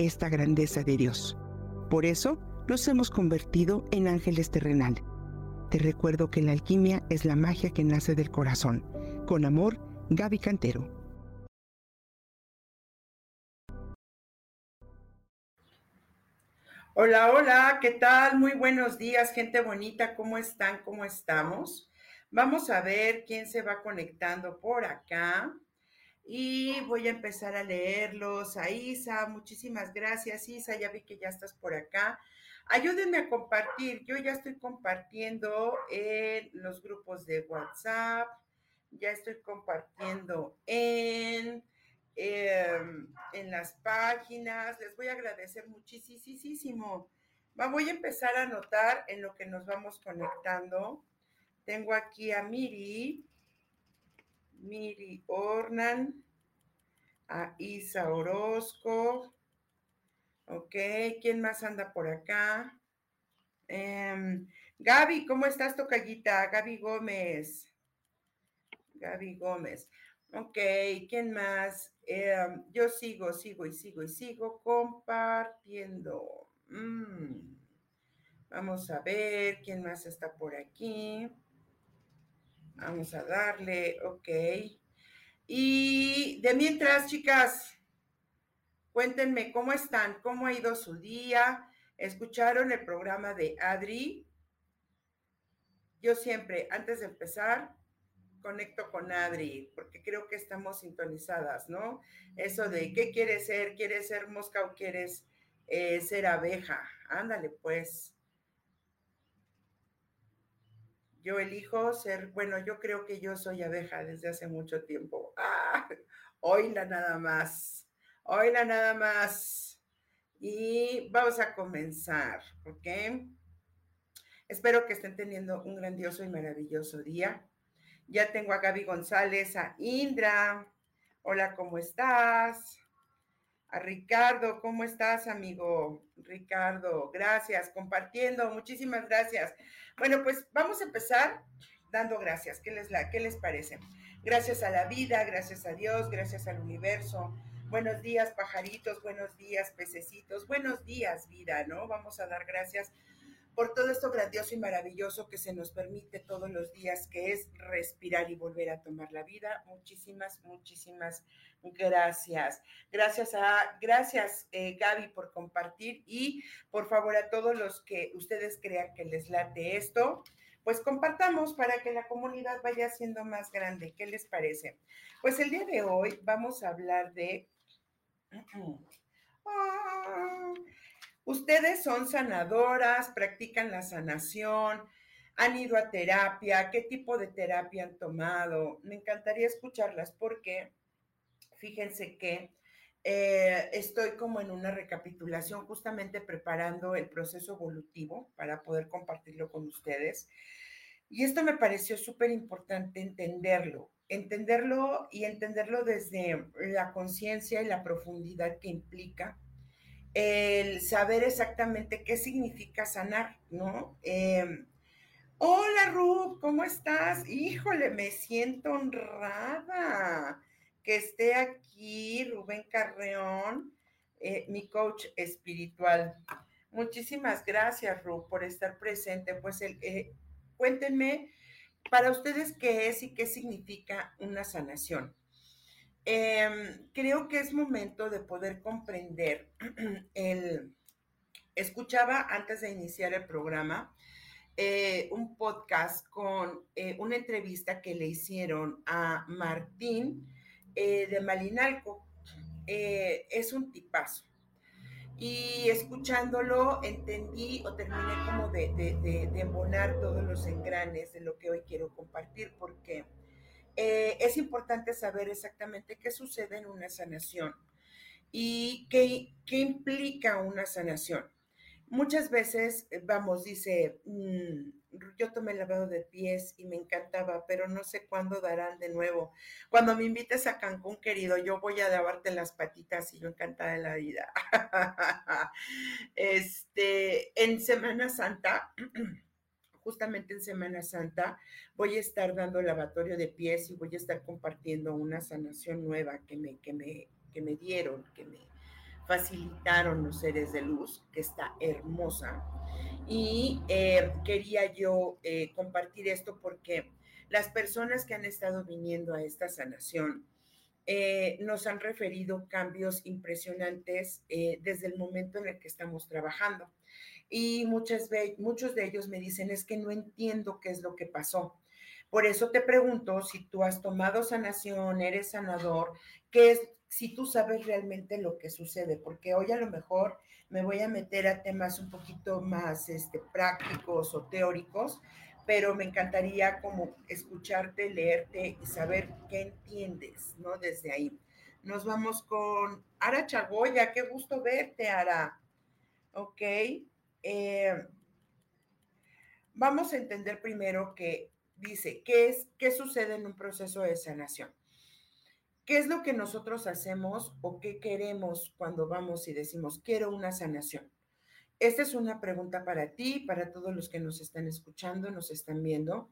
esta grandeza de Dios. Por eso nos hemos convertido en ángeles terrenales. Te recuerdo que la alquimia es la magia que nace del corazón. Con amor, Gaby Cantero. Hola, hola, ¿qué tal? Muy buenos días, gente bonita, ¿cómo están? ¿Cómo estamos? Vamos a ver quién se va conectando por acá y voy a empezar a leerlos. A Isa, muchísimas gracias. Isa, ya vi que ya estás por acá. Ayúdenme a compartir. Yo ya estoy compartiendo en los grupos de WhatsApp, ya estoy compartiendo en, em, en las páginas. Les voy a agradecer muchísimo. Voy a empezar a anotar en lo que nos vamos conectando. Tengo aquí a Miri. Miri Ornan, a Isa Orozco. Ok, ¿quién más anda por acá? Em, Gaby, ¿cómo estás, tocallita? Gaby Gómez. Gaby Gómez. Ok, ¿quién más? Em, yo sigo, sigo y sigo y sigo compartiendo. Mm. Vamos a ver quién más está por aquí. Vamos a darle, ok. Y de mientras, chicas, cuéntenme cómo están, cómo ha ido su día. ¿Escucharon el programa de Adri? Yo siempre, antes de empezar, conecto con Adri, porque creo que estamos sintonizadas, ¿no? Eso de qué quieres ser, quieres ser mosca o quieres eh, ser abeja. Ándale, pues. Yo elijo ser, bueno, yo creo que yo soy abeja desde hace mucho tiempo. Ah, la nada más. la nada más. Y vamos a comenzar, ¿ok? Espero que estén teniendo un grandioso y maravilloso día. Ya tengo a Gaby González, a Indra. Hola, ¿cómo estás? A Ricardo, ¿cómo estás, amigo? Ricardo, gracias, compartiendo, muchísimas gracias. Bueno, pues vamos a empezar dando gracias. ¿Qué les, la, qué les parece? Gracias a la vida, gracias a Dios, gracias al universo. Buenos días, pajaritos, buenos días, pececitos, buenos días, vida, ¿no? Vamos a dar gracias por todo esto grandioso y maravilloso que se nos permite todos los días, que es respirar y volver a tomar la vida. Muchísimas, muchísimas gracias. Gracias a, gracias eh, Gaby por compartir y por favor a todos los que ustedes crean que les late esto, pues compartamos para que la comunidad vaya siendo más grande. ¿Qué les parece? Pues el día de hoy vamos a hablar de... Ah, Ustedes son sanadoras, practican la sanación, han ido a terapia, qué tipo de terapia han tomado. Me encantaría escucharlas porque fíjense que eh, estoy como en una recapitulación, justamente preparando el proceso evolutivo para poder compartirlo con ustedes. Y esto me pareció súper importante entenderlo, entenderlo y entenderlo desde la conciencia y la profundidad que implica el saber exactamente qué significa sanar, ¿no? Em, hola Ruth, ¿cómo estás? Híjole, me siento honrada que esté aquí Rubén Carreón, eh, mi coach espiritual. Muchísimas gracias, Ruth, por estar presente. Pues eh, cuéntenme para ustedes qué es y qué significa una sanación. Em, creo que es momento de poder comprender el... Escuchaba antes de iniciar el programa eh, un podcast con una entrevista que le hicieron a Martín eh, de Malinalco. es un tipazo. Y escuchándolo entendí o terminé como de, de, de embonar todos los engranes de lo que hoy quiero compartir porque eh, es importante saber exactamente qué sucede en una sanación. ¿Y qué, qué implica una sanación? Muchas veces, eh, vamos, dice, mm, yo tomé lavado de pies y me encantaba, pero no sé cuándo darán de nuevo. Cuando me invites a Cancún, querido, yo voy a lavarte las patitas y yo encantada de la vida. este, en Semana Santa, justamente en Semana Santa, voy a estar dando lavatorio de pies y voy a estar compartiendo una sanación nueva que me, que me, que me dieron, que me facilitaron los seres de luz, que está hermosa. Y eh, quería yo eh, compartir esto porque las personas que han estado viniendo a esta sanación eh, nos han referido cambios impresionantes desde el momento en el que estamos trabajando. Y muchas muchos de ellos me dicen, es que no entiendo qué es lo que pasó. Por eso te pregunto si tú has tomado sanación, eres sanador, qué es si tú sabes realmente lo que sucede, porque hoy a lo mejor me voy a meter a temas un poquito más este, prácticos o teóricos, pero me encantaría como escucharte, leerte y saber qué entiendes, ¿no? Desde ahí. Nos vamos con Ara Chagoya, qué gusto verte, Ara. Ok. Eh, vamos a entender primero que dice, ¿qué es, qué sucede en un proceso de sanación? ¿Qué es lo que nosotros hacemos o qué queremos cuando vamos y decimos, quiero una sanación? Esta es una pregunta para ti, para todos los que nos están escuchando, nos están viendo.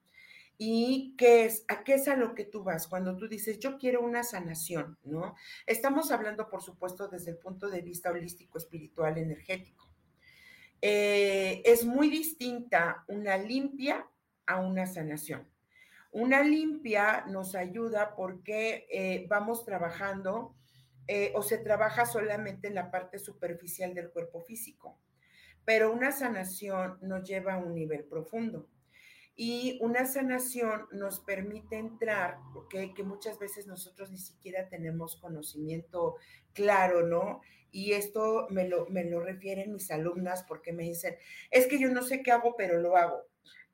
¿Y qué es? ¿A qué es a lo que tú vas cuando tú dices, yo quiero una sanación, ¿no? Estamos hablando, por supuesto, desde el punto de vista holístico, espiritual, energético. Eh, es muy distinta una limpia a una sanación. Una limpia nos ayuda porque eh, vamos trabajando eh, o se trabaja solamente en la parte superficial del cuerpo físico, pero una sanación nos lleva a un nivel profundo. Y una sanación nos permite entrar, porque que muchas veces nosotros ni siquiera tenemos conocimiento claro, ¿no? Y esto me lo, me lo refieren mis alumnas porque me dicen, es que yo no sé qué hago, pero lo hago.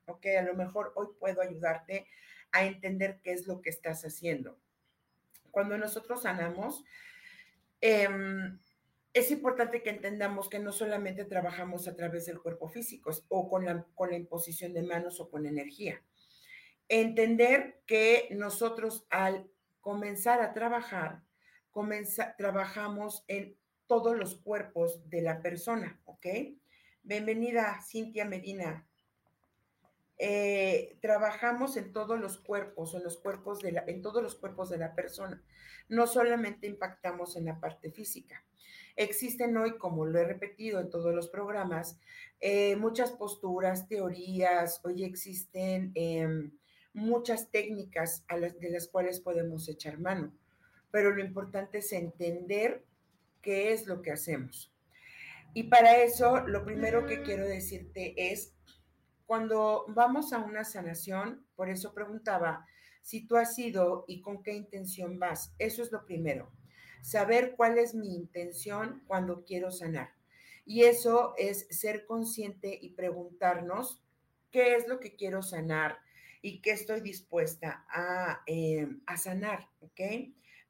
Ok, a lo mejor hoy puedo ayudarte a entender qué es lo que estás haciendo. Cuando nosotros sanamos, em, es importante que entendamos que no solamente trabajamos a través del cuerpo físico o con la, con la imposición de manos o con energía. Entender que nosotros al comenzar a trabajar, trabajamos en todos los cuerpos de la persona, ¿ok? Bienvenida, Cintia Medina. Eh, trabajamos en todos los cuerpos, en los cuerpos de en todos los cuerpos de la persona. No solamente impactamos en la parte física. Existen hoy, como lo he repetido en todos los programas, eh, muchas posturas, teorías. Hoy existen em, muchas técnicas a las, de las cuales podemos echar mano. Pero lo importante es entender qué es lo que hacemos. Y para eso, lo primero que quiero decirte es cuando vamos a una sanación, por eso preguntaba si tú has ido y con qué intención vas. Eso es lo primero. Saber cuál es mi intención cuando quiero sanar. Y eso es ser consciente y preguntarnos qué es lo que quiero sanar y qué estoy dispuesta a, eh, sanar, ¿ok?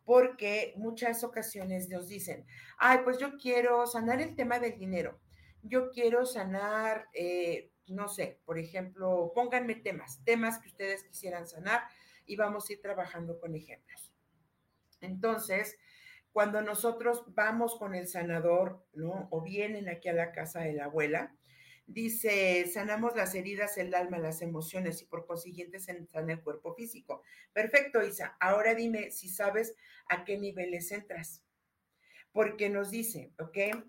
Porque muchas ocasiones nos dicen, ay, pues yo quiero sanar el tema del dinero, yo quiero sanar eh, no sé, por ejemplo, pónganme temas, temas que ustedes quisieran sanar y vamos a ir trabajando con ejemplos. Entonces, cuando nosotros vamos con el sanador, ¿no? O vienen aquí a la casa de la abuela, dice, sanamos las heridas, el alma, las emociones y por consiguiente se sana el cuerpo físico. Perfecto, Isa. Ahora dime si sabes a qué niveles entras. Porque nos dice, ¿ok?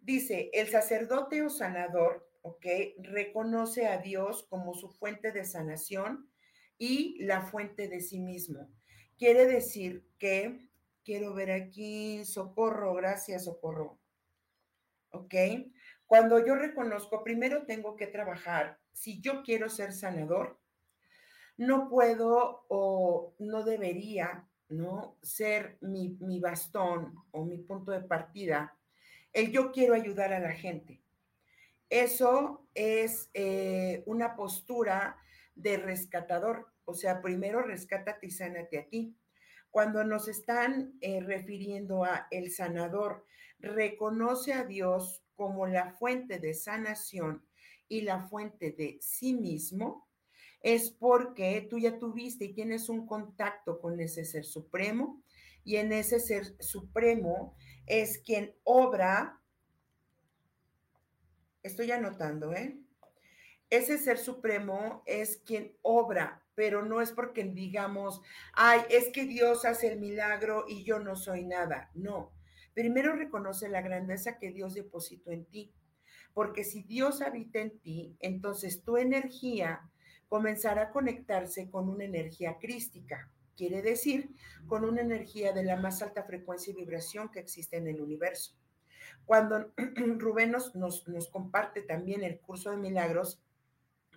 Dice, el sacerdote o sanador ¿ok? Reconoce a Dios como su fuente de sanación y la fuente de sí mismo. Quiere decir que, quiero ver aquí, socorro, gracias, socorro. ¿Ok? Cuando yo reconozco, primero tengo que trabajar, si yo quiero ser sanador, no puedo o no debería, ¿no? Ser mi, mi bastón o mi punto de partida, el yo quiero ayudar a la gente. Eso es eh, una postura de rescatador, o sea, primero rescátate y sánate a ti, Cuando nos están eh, refiriendo a el sanador, reconoce a Dios como la fuente de sanación y la fuente de sí mismo, es porque tú ya tuviste y tienes un contacto con ese ser supremo y en ese ser supremo es quien obra, estoy anotando, ¿eh? Ese ser supremo es quien obra, pero no es porque digamos, ay, es que Dios hace el milagro y yo no soy nada. No, primero reconoce la grandeza que Dios depositó en ti, porque si Dios habita en ti, entonces tu energía comenzará a conectarse con una energía crística, quiere decir, con una energía de la más alta frecuencia y vibración que existe en el universo. Cuando Rubén nos, nos, nos comparte también el curso de milagros,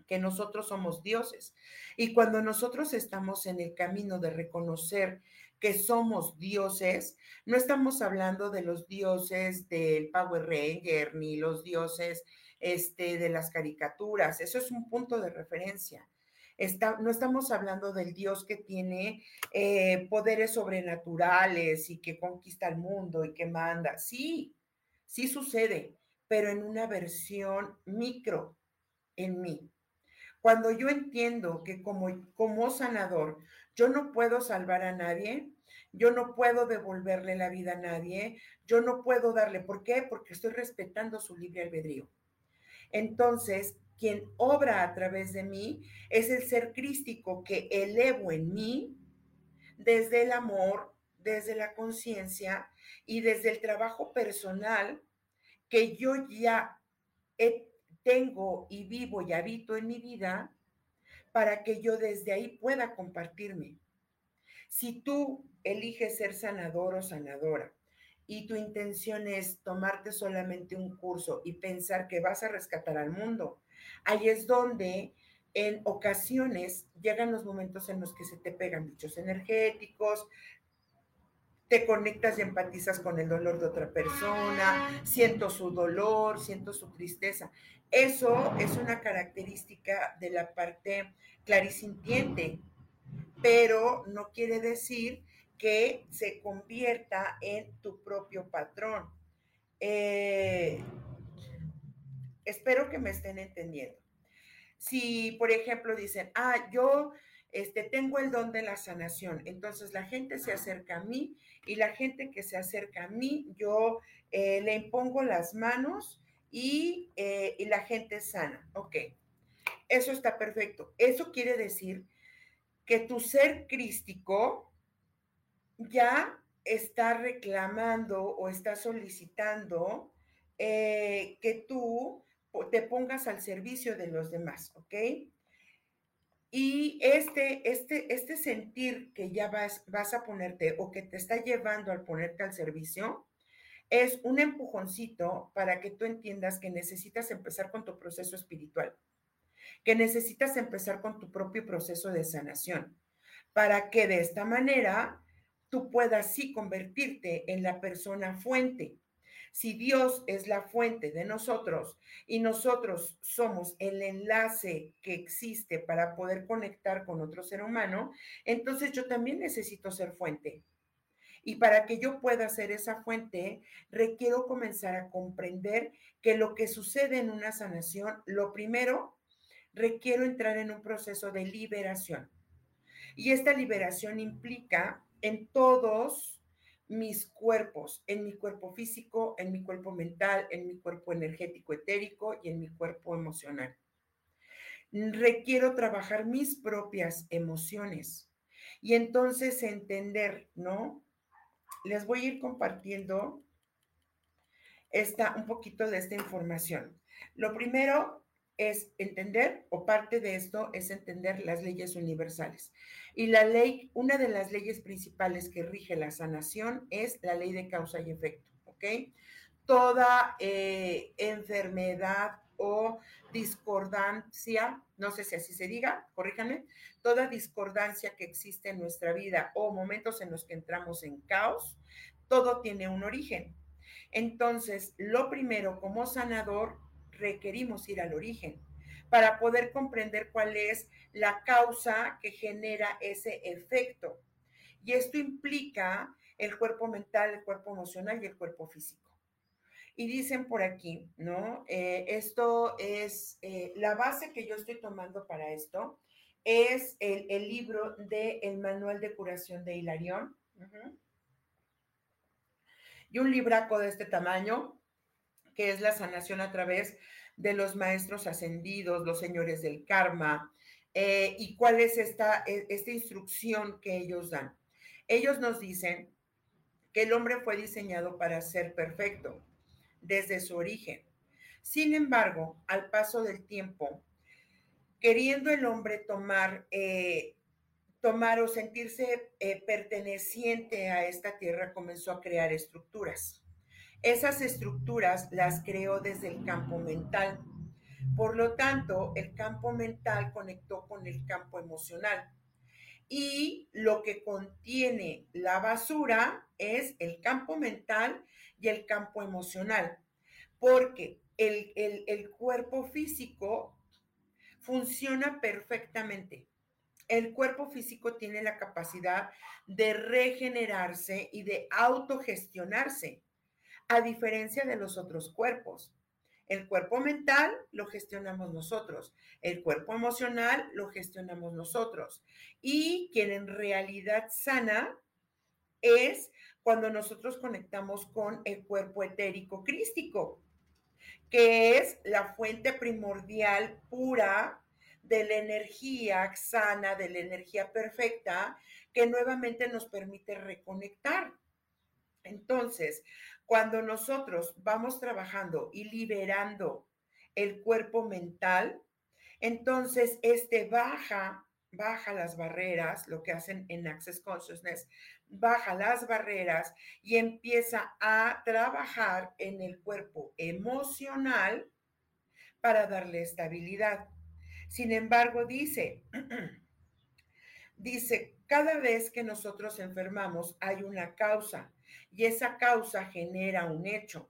que nosotros somos dioses. Y cuando nosotros estamos en el camino de reconocer que somos dioses, no estamos hablando de los dioses del Power Ranger ni los dioses este, de las caricaturas. Eso es un punto de referencia. Está, no estamos hablando del Dios que tiene eh, poderes sobrenaturales y que conquista el mundo y que manda. Sí, sí sucede, pero en una versión micro en mí. Cuando yo entiendo que como, como sanador yo no puedo salvar a nadie, yo no puedo devolverle la vida a nadie, yo no puedo darle, ¿por qué? Porque estoy respetando su libre albedrío. Entonces, quien obra a través de mí es el ser crístico que elevo en mí desde el amor, desde la conciencia y desde el trabajo personal que yo ya tengo y vivo y habito en mi vida para que yo desde ahí pueda compartirme. Si tú eliges ser sanador o sanadora y tu intención es tomarte solamente un curso y pensar que vas a rescatar al mundo, ahí es donde en ocasiones llegan los momentos en los que se te pegan bichos energéticos, te conectas y empatizas con el dolor de otra persona, siento su dolor, siento su tristeza. Eso es una característica de la parte clarisintiente, pero no quiere decir que se convierta en tu propio patrón. Eh, espero que me estén entendiendo. Si, por ejemplo, dicen, ah, yo este, tengo el don de la sanación, entonces la gente se acerca a mí y la gente que se acerca a mí, yo eh, le impongo las manos y, eh, la gente sana. Ok, eso está perfecto. Eso quiere decir que tu ser crístico ya está reclamando o está solicitando eh, que tú te pongas al servicio de los demás, ¿ok? Y este, este, este sentir que ya vas, vas a ponerte o que te está llevando al ponerte al servicio es un empujoncito para que tú entiendas que necesitas empezar con tu proceso espiritual, que necesitas empezar con tu propio proceso de sanación, para que de esta manera tú puedas sí convertirte en la persona fuente. Si Dios es la fuente de nosotros y nosotros somos el enlace que existe para poder conectar con otro ser humano, entonces yo también necesito ser fuente. Y para que yo pueda ser esa fuente, requiero comenzar a comprender que lo que sucede en una sanación, lo primero, requiero entrar en un proceso de liberación. Y esta liberación implica en todos mis cuerpos, en mi cuerpo físico, en mi cuerpo mental, en mi cuerpo energético etérico y en mi cuerpo emocional. Requiero trabajar mis propias emociones y entonces entender, ¿no? Les voy a ir compartiendo esta, un poquito de esta información. Lo primero es entender, o parte de esto es entender las leyes universales. Y la ley, una de las leyes principales que rige la sanación es la ley de causa y efecto, ¿ok? Toda eh, enfermedad o discordancia, no sé si así se diga, corríjanme, toda discordancia que existe en nuestra vida o momentos en los que entramos en caos, todo tiene un origen. Entonces, lo primero como sanador requerimos ir al origen para poder comprender cuál es la causa que genera ese efecto. Y esto implica el cuerpo mental, el cuerpo emocional y el cuerpo físico. Y dicen por aquí, ¿no? Eh, esto es eh, la base que yo estoy tomando para esto, es el, libro de El Manual de Curación de Hilarión. Y un libraco de este tamaño, que es la sanación a través de los maestros ascendidos, los señores del karma, eh, y cuál es esta, e, esta instrucción que ellos dan. Ellos nos dicen que el hombre fue diseñado para ser perfecto desde su origen. Sin embargo, al paso del tiempo, queriendo el hombre tomar, eh, tomar o sentirse eh, perteneciente a esta tierra, comenzó a crear estructuras. Esas estructuras las creó desde el campo mental. Por lo tanto, el campo mental conectó con el campo emocional. Y lo que contiene la basura es el campo mental y el campo emocional, porque el, el, cuerpo físico funciona perfectamente. El cuerpo físico tiene la capacidad de regenerarse y de autogestionarse, a diferencia de los otros cuerpos. El cuerpo mental lo gestionamos nosotros, el cuerpo emocional lo gestionamos nosotros. Y quien en realidad sana es cuando nosotros conectamos con el cuerpo etérico crístico, que es la fuente primordial pura de la energía sana, de la energía perfecta, que nuevamente nos permite reconectar. Entonces, cuando nosotros vamos trabajando y liberando el cuerpo mental, entonces este baja baja las barreras, lo que hacen en Access Consciousness, baja las barreras y empieza a trabajar en el cuerpo emocional para darle estabilidad. Sin embargo, dice, dice, cada vez que nosotros enfermamos hay una causa y esa causa genera un hecho.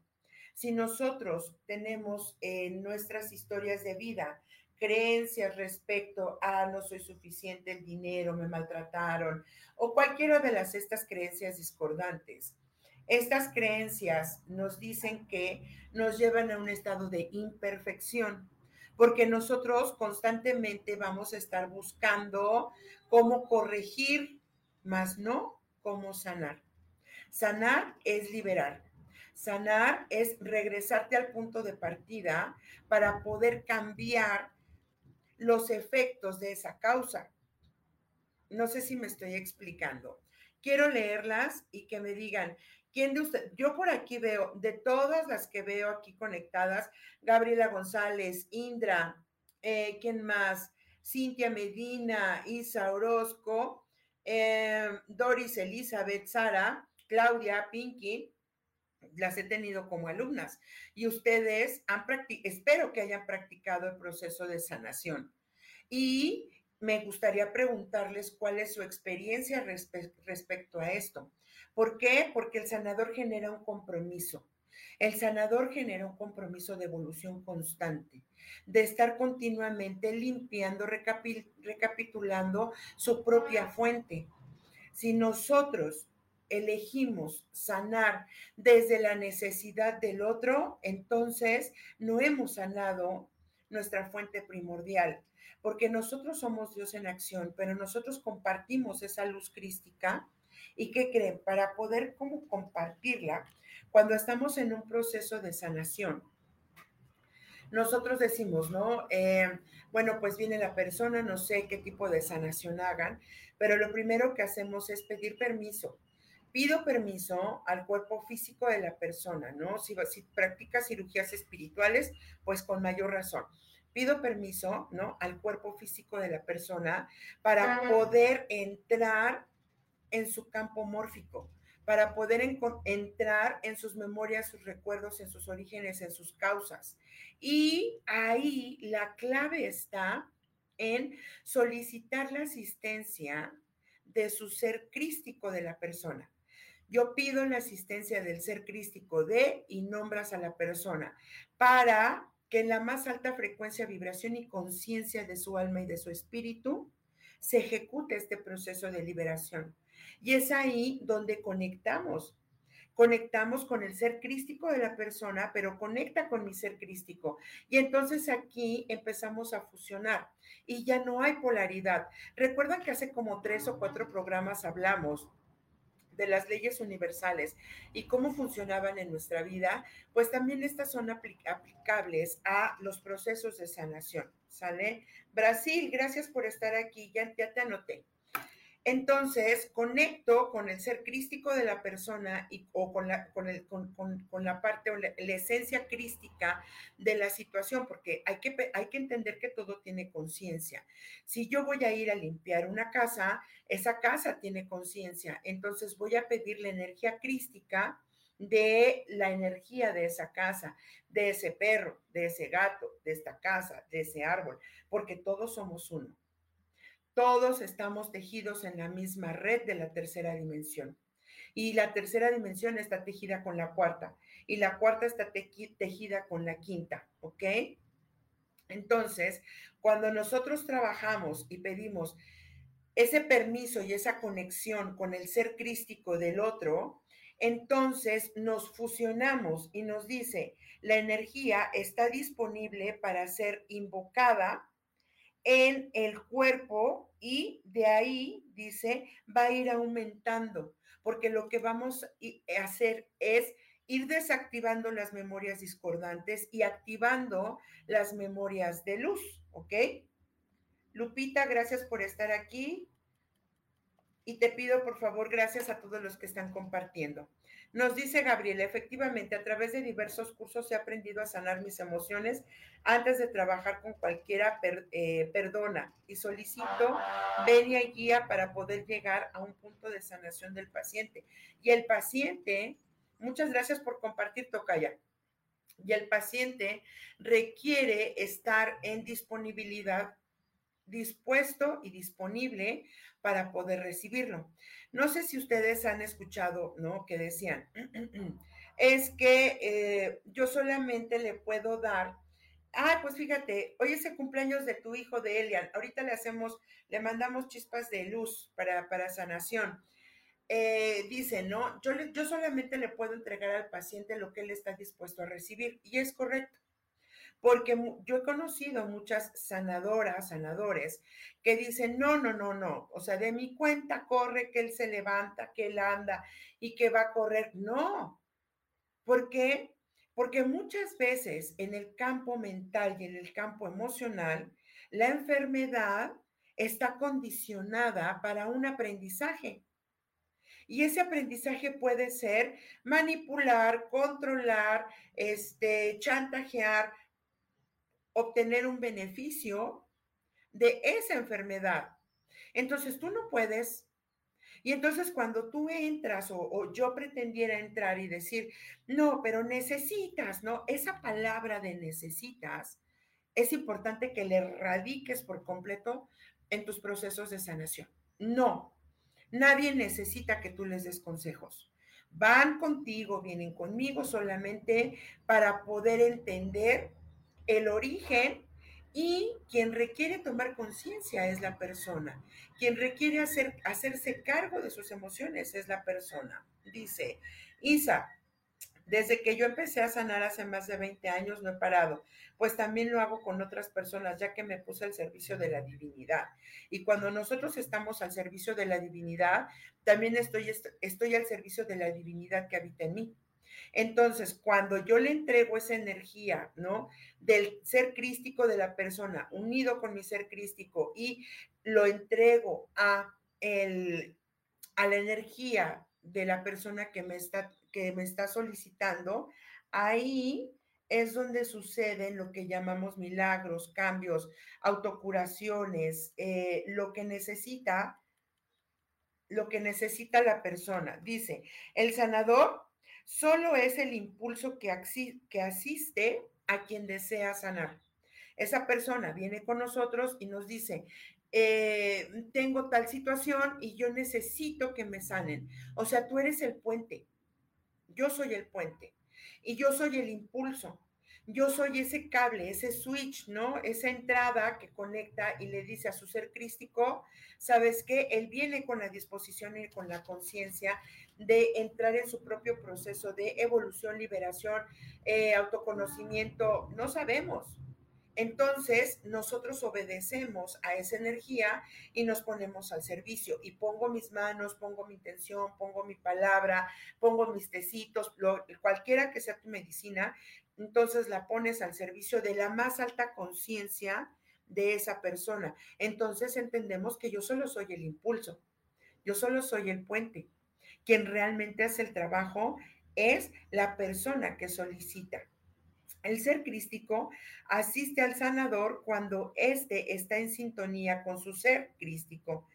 Si nosotros tenemos en nuestras historias de vida creencias respecto a no soy suficiente el dinero, me maltrataron, o cualquiera de las estas creencias discordantes. Estas creencias nos dicen que nos llevan a un estado de imperfección, porque nosotros constantemente vamos a estar buscando cómo corregir, más no cómo sanar. Sanar es liberar. Sanar es regresarte al punto de partida para poder cambiar los efectos de esa causa. No sé si me estoy explicando. Quiero leerlas y que me digan, ¿quién de ustedes? Yo por aquí veo, de todas las que veo aquí conectadas, Gabriela González, Indra, eh, ¿quién más? Cintia Medina, Isa Orozco, eh, Doris Elizabeth, Sara, Claudia, Pinky, las he tenido como alumnas y ustedes han espero que hayan practicado el proceso de sanación. Y me gustaría preguntarles cuál es su experiencia respecto a esto. ¿Por qué? Porque el sanador genera un compromiso. El sanador genera un compromiso de evolución constante, de estar continuamente limpiando, recapitulando su propia fuente. Si nosotros elegimos sanar desde la necesidad del otro, entonces no hemos sanado nuestra fuente primordial, porque nosotros somos Dios en acción, pero nosotros compartimos esa luz crística. ¿Y qué creen? Para poder como compartirla, cuando estamos en un proceso de sanación, nosotros decimos, ¿no? Eh, bueno, pues viene la persona, no sé qué tipo de sanación hagan, pero lo primero que hacemos es pedir permiso pido permiso al cuerpo físico de la persona, ¿no? Si, si practica cirugías espirituales, pues con mayor razón. Pido permiso, ¿no? Al cuerpo físico de la persona para poder entrar en su campo mórfico, para poder entrar en sus memorias, sus recuerdos, en sus orígenes, en sus causas. Y ahí la clave está en solicitar la asistencia de su ser crístico de la persona. Yo pido la asistencia del ser crístico de y nombras a la persona para que en la más alta frecuencia, vibración y conciencia de su alma y de su espíritu se ejecute este proceso de liberación. Y es ahí donde conectamos. Conectamos con el ser crístico de la persona, pero conecta con mi ser crístico. Y entonces aquí empezamos a fusionar y ya no hay polaridad. Recuerdan que hace como tres o cuatro programas hablamos de las leyes universales y cómo funcionaban en nuestra vida, pues también estas son aplicables a los procesos de sanación. ¿Sale? Brasil, gracias por estar aquí, ya, ya te anoté. Entonces, conecto con el ser crístico de la persona y, o con la, con, el, con, con, la parte o la, la, esencia crística de la situación, porque hay que, hay que entender que todo tiene conciencia. Si yo voy a ir a limpiar una casa, esa casa tiene conciencia, entonces voy a pedir la energía crística de la energía de esa casa, de ese perro, de ese gato, de esta casa, de ese árbol, porque todos somos uno. Todos estamos tejidos en la misma red de la tercera dimensión. Y la tercera dimensión está tejida con la cuarta. Y la cuarta está tejida con la quinta. ¿Ok? Entonces, cuando nosotros trabajamos y pedimos ese permiso y esa conexión con el ser crístico del otro, entonces nos fusionamos y nos dice, la energía está disponible para ser invocada en el cuerpo y de ahí, dice, va a ir aumentando, porque lo que vamos a hacer es ir desactivando las memorias discordantes y activando las memorias de luz, ¿ok? Lupita, gracias por estar aquí. Y te pido, por favor, gracias a todos los que están compartiendo. Nos dice Gabriela, efectivamente, a través de diversos cursos he aprendido a sanar mis emociones antes de trabajar con cualquiera eh, perdona y solicito venia y guía para poder llegar a un punto de sanación del paciente. Y el paciente, muchas gracias por compartir, Tocaya. Y el paciente requiere estar en disponibilidad dispuesto y disponible para poder recibirlo. No sé si ustedes han escuchado, ¿no? Que decían, es que eh, yo solamente le puedo dar, ah, pues fíjate, hoy es el cumpleaños de tu hijo de Elian, ahorita le hacemos, le mandamos chispas de luz para, para sanación. Eh, dice, ¿no? Yo, yo solamente le puedo entregar al paciente lo que él está dispuesto a recibir y es correcto porque yo he conocido muchas sanadoras, sanadores, que dicen, no, no, no, no, o sea, de mi cuenta corre que él se levanta, que él anda y que va a correr. No, ¿por qué? Porque muchas veces en el campo mental y en el campo emocional, la enfermedad está condicionada para un aprendizaje. Y ese aprendizaje puede ser manipular, controlar, este, chantajear, obtener un beneficio de esa enfermedad. Entonces tú no puedes. Y entonces cuando tú entras o, yo pretendiera entrar y decir, no, pero necesitas, ¿no? Esa palabra de necesitas, es importante que le radiques por completo en tus procesos de sanación. No, nadie necesita que tú les des consejos. Van contigo, vienen conmigo solamente para poder entender el origen y quien requiere tomar conciencia es la persona. Quien requiere hacer, hacerse cargo de sus emociones es la persona. Dice Isa, desde que yo empecé a sanar hace más de 20 años no he parado, pues también lo hago con otras personas, ya que me puse al servicio de la divinidad. Y cuando nosotros estamos al servicio de la divinidad, también estoy, estoy al servicio de la divinidad que habita en mí. Entonces, cuando yo le entrego esa energía, ¿no? Del ser crístico de la persona, unido con mi ser crístico, y lo entrego a, el, a la energía de la persona que me está, que me está solicitando, ahí es donde suceden lo que llamamos milagros, cambios, autocuraciones, eh, lo que necesita, lo que necesita la persona. Dice, el sanador Solo es el impulso que, asiste a quien desea sanar. Esa persona viene con nosotros y nos dice, eh, tengo tal situación y yo necesito que me sanen. O sea, tú eres el puente. Yo soy el puente y yo soy el impulso. yo soy ese cable, ese switch, ¿no? Esa entrada que conecta y le dice a su ser crístico, ¿sabes qué? Él viene con la disposición y con la conciencia de entrar en su propio proceso de evolución, liberación, eh, autoconocimiento, no sabemos. Entonces, nosotros obedecemos a esa energía y nos ponemos al servicio. Y pongo mis manos, pongo mi intención, pongo mi palabra, pongo mis tecitos, cualquiera que sea tu medicina, entonces la pones al servicio de la más alta conciencia de esa persona. Entonces entendemos que yo solo soy el impulso, yo solo soy el puente. Quien realmente hace el trabajo es la persona que solicita. El ser crístico asiste al sanador cuando éste está en sintonía con su ser crístico.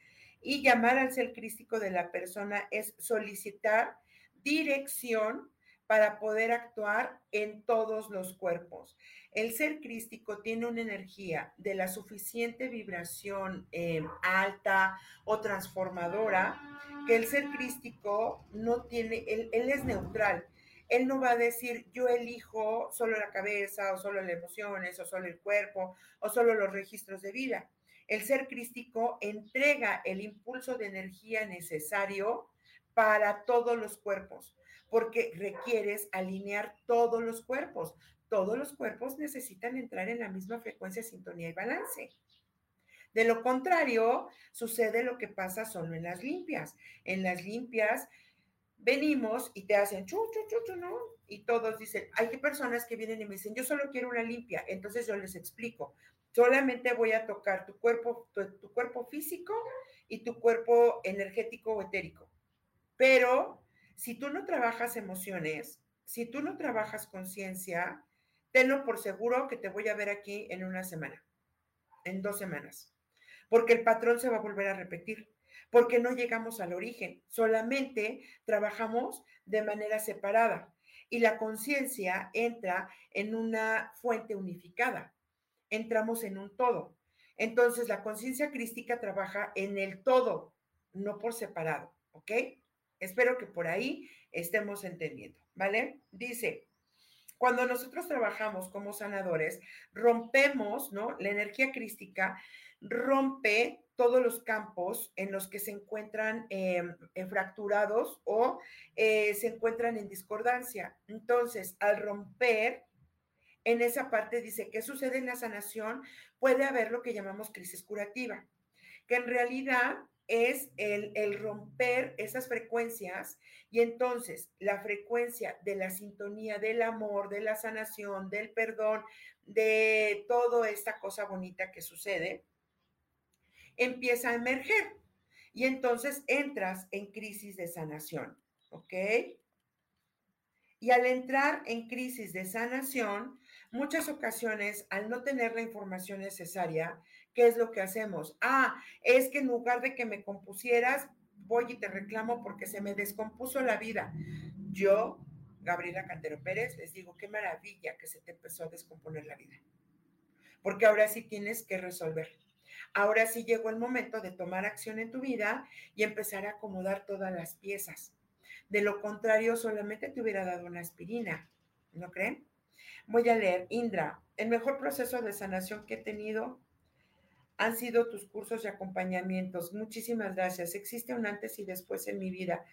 Y llamar al ser crístico de la persona es solicitar dirección para poder actuar en todos los cuerpos. El ser crístico tiene una energía de la suficiente vibración eh, alta o transformadora que el ser crístico no tiene, él, él es neutral. Él no va a decir, yo elijo solo la cabeza o solo las emociones o solo el cuerpo o solo los registros de vida. El ser crístico entrega el impulso de energía necesario para todos los cuerpos porque requieres alinear todos los cuerpos. Todos los cuerpos necesitan entrar en la misma frecuencia, sintonía y balance. De lo contrario, sucede lo que pasa solo en las limpias. En las limpias venimos y te hacen chu, chu, chu, ¿no? Y todos dicen, hay personas que vienen y me dicen, yo solo quiero una limpia. Entonces yo les explico, solamente voy a tocar tu cuerpo, tu cuerpo físico y tu cuerpo energético o etérico. Pero si tú no trabajas emociones, si tú no trabajas conciencia, tenlo por seguro que te voy a ver aquí en una semana, en dos semanas, porque el patrón se va a volver a repetir, porque no llegamos al origen, solamente trabajamos de manera separada y la conciencia entra en una fuente unificada, entramos en un todo. Entonces la conciencia crística trabaja en el todo, no por separado, ¿ok? Espero que por ahí estemos entendiendo, ¿vale? Dice, cuando nosotros trabajamos como sanadores, rompemos, ¿no? La energía crística rompe todos los campos en los que se encuentran em, fracturados o eh, se encuentran en discordancia. Entonces, al romper, en esa parte dice, ¿qué sucede en la sanación? Puede haber lo que llamamos crisis curativa, que en realidad es el, romper esas frecuencias y entonces la frecuencia de la sintonía del amor, de la sanación, del perdón, de toda esta cosa bonita que sucede, empieza a emerger y entonces entras en crisis de sanación, ¿ok? Y al entrar en crisis de sanación, muchas ocasiones, al no tener la información necesaria, ¿qué es lo que hacemos? Ah, es que en lugar de que me compusieras, voy y te reclamo porque se me descompuso la vida. Yo, Gabriela Cantero Pérez, les digo, qué maravilla que se te empezó a descomponer la vida. Porque ahora sí tienes que resolver. Ahora sí llegó el momento de tomar acción en tu vida y empezar a acomodar todas las piezas. De lo contrario, solamente te hubiera dado una aspirina. ¿No creen? Voy a leer, Indra, el mejor proceso de sanación que he tenido han sido tus cursos y acompañamientos. Muchísimas gracias. Existe un antes y después en mi vida.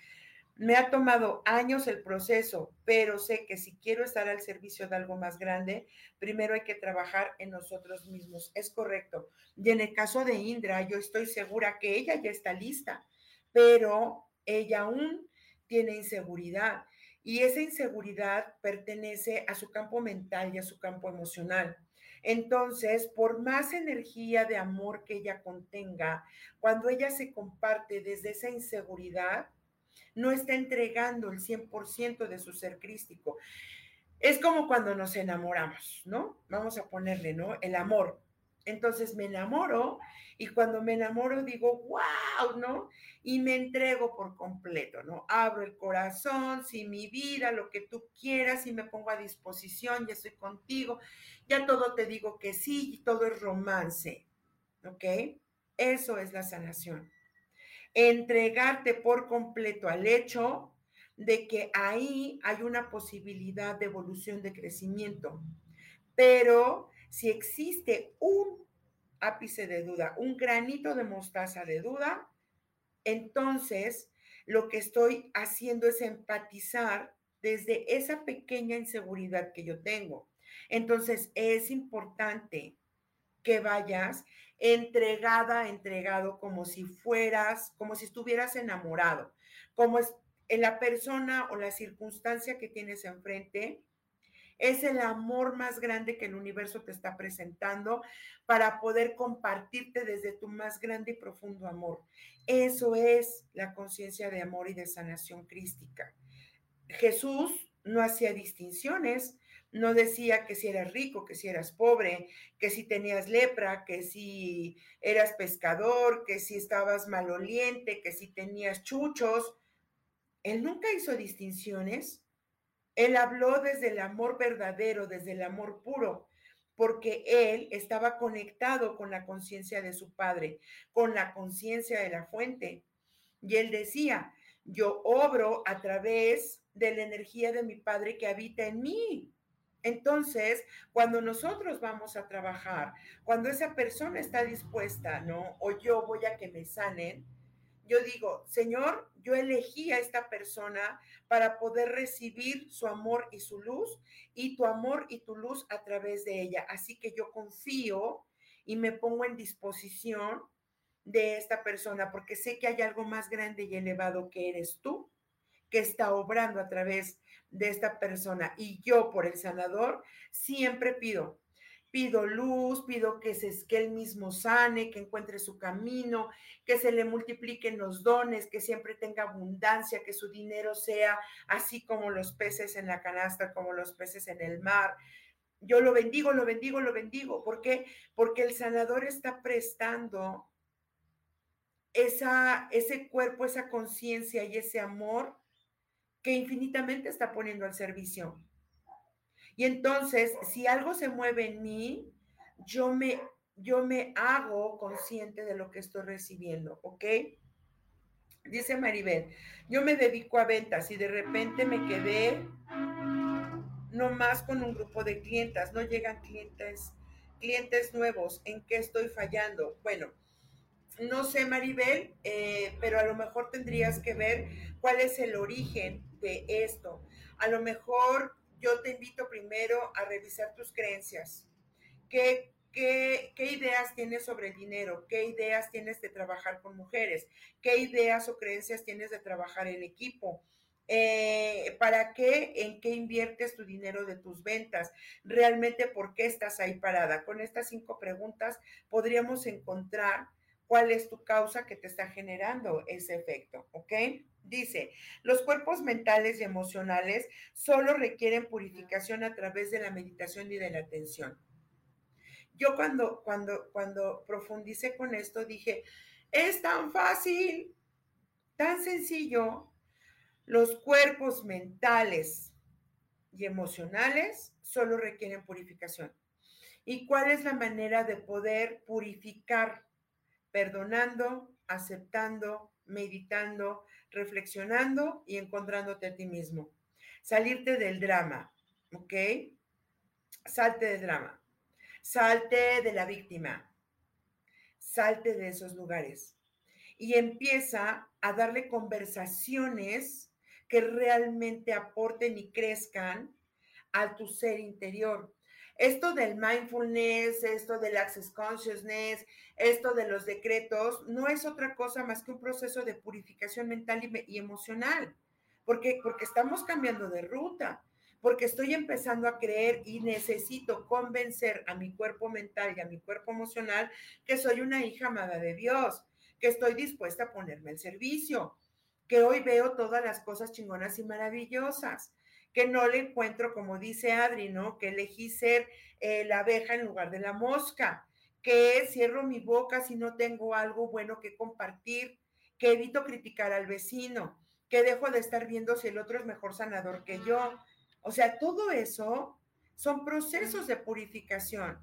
Me ha tomado años el proceso, pero sé que si quiero estar al servicio de algo más grande, primero hay que trabajar en nosotros mismos. Es correcto. Y en el caso de Indra, yo estoy segura que ella ya está lista, pero ella aún tiene inseguridad y esa inseguridad pertenece a su campo mental y a su campo emocional. Entonces, por más energía de amor que ella contenga, cuando ella se comparte desde esa inseguridad, no está entregando el 100% de su ser crístico. Es como cuando nos enamoramos, ¿no? Vamos a ponerle, ¿no? El amor. Entonces me enamoro y cuando me enamoro digo, wow, ¿no? Y me entrego por completo, ¿no? Abro el corazón, si mi vida, lo que tú quieras y me pongo a disposición, ya estoy contigo, ya todo te digo que sí, y todo es romance, ¿ok? Eso es la sanación. Entregarte por completo al hecho de que ahí hay una posibilidad de evolución, de crecimiento Pero si existe un ápice de duda, un granito de mostaza de duda, entonces lo que estoy haciendo es empatizar desde esa pequeña inseguridad que yo tengo. Entonces es importante que vayas entregada, entregado, como si fueras, como si estuvieras enamorado, como es en la persona o la circunstancia que tienes enfrente, es el amor más grande que el universo te está presentando para poder compartirte desde tu más grande y profundo amor. Eso es la conciencia de amor y de sanación crística. Jesús no hacía distinciones, no decía que si eras rico, que si eras pobre, que si tenías lepra, que si eras pescador, que si estabas maloliente, que si tenías chuchos. Él nunca hizo distinciones. Él habló desde el amor verdadero, desde el amor puro, porque él estaba conectado con la conciencia de su padre, con la conciencia de la fuente. Y él decía, yo obro a través de la energía de mi padre que habita en mí. Entonces, cuando nosotros vamos a trabajar, cuando esa persona está dispuesta, ¿no? O yo voy a que me sanen, yo digo, Señor, yo elegí a esta persona para poder recibir su amor y su luz y tu amor y tu luz a través de ella. Así que yo confío y me pongo en disposición de esta persona porque sé que hay algo más grande y elevado que eres tú que está obrando a través de esta persona. Y yo, por el sanador, siempre pido, pido luz, pido que, se, que él mismo sane, que encuentre su camino, que se le multipliquen los dones, que siempre tenga abundancia, que su dinero sea así como los peces en la canasta, como los peces en el mar. Yo lo bendigo, lo bendigo, lo bendigo. ¿Por qué? Porque el sanador está prestando esa, ese cuerpo, esa conciencia y ese amor que infinitamente está poniendo al servicio. Y entonces, si algo se mueve en mí, yo me, yo me hago consciente de lo que estoy recibiendo, ¿ok? Dice Maribel, yo me dedico a ventas y de repente me quedé no más con un grupo de clientas, no llegan clientes, clientes nuevos, ¿en qué estoy fallando? Bueno, no sé, Maribel, eh, pero a lo mejor tendrías que ver cuál es el origen de esto. A lo mejor yo te invito primero a revisar tus creencias. ¿Qué, ideas tienes sobre el dinero? ¿Qué ideas tienes de trabajar con mujeres? ¿Qué ideas o creencias tienes de trabajar en equipo? Eh, ¿Para qué? ¿En qué inviertes tu dinero de tus ventas? ¿Realmente por qué estás ahí parada? Con estas cinco preguntas podríamos encontrar cuál es tu causa que te está generando ese efecto, ¿ok? Dice, los cuerpos mentales y emocionales solo requieren purificación a través de la meditación y de la atención. Yo cuando, cuando, cuando profundicé con esto dije, es tan fácil, tan sencillo. Los cuerpos mentales y emocionales solo requieren purificación. ¿Y cuál es la manera de poder purificar perdonando, aceptando, meditando, reflexionando y encontrándote a ti mismo. Salirte del drama, ¿ok? Salte del drama. Salte de la víctima. Salte de esos lugares. Y empieza a darle conversaciones que realmente aporten y crezcan a tu ser interior. Esto del mindfulness, esto del access consciousness, esto de los decretos, no es otra cosa más que un proceso de purificación mental y, emocional, porque, porque estamos cambiando de ruta, porque estoy empezando a creer y necesito convencer a mi cuerpo mental y a mi cuerpo emocional que soy una hija amada de Dios, que estoy dispuesta a ponerme al servicio, que hoy veo todas las cosas chingonas y maravillosas que no le encuentro, como dice Adri, ¿no? Que elegí ser eh, la abeja en lugar de la mosca, que cierro mi boca si no tengo algo bueno que compartir, que evito criticar al vecino, que dejo de estar viendo si el otro es mejor sanador que yo. O sea, todo eso son procesos de purificación.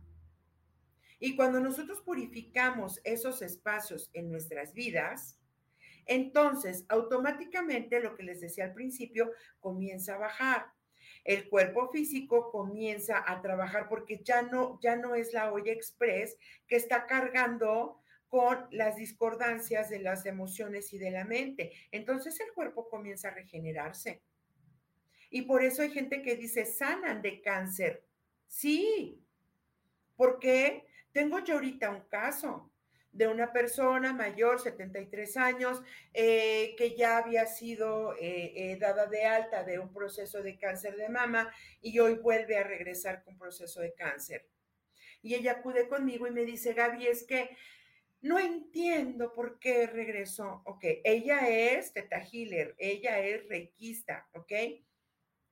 Y cuando nosotros purificamos esos espacios en nuestras vidas, entonces automáticamente lo que les decía al principio comienza a bajar. el cuerpo físico comienza a trabajar porque ya no, ya no es la olla express que está cargando con las discordancias de las emociones y de la mente. Entonces el cuerpo comienza a regenerarse. Y por eso hay gente que dice, sanan de cáncer. Sí, porque tengo yo ahorita un caso de una persona mayor, 73 años, eh, que ya había sido eh, eh, dada de alta de un proceso de cáncer de mama y hoy vuelve a regresar con proceso de cáncer. Y ella acude conmigo y me dice, Gaby, es que no entiendo por qué regresó. Ok, ella es teta healer, ella es requista, ¿ok?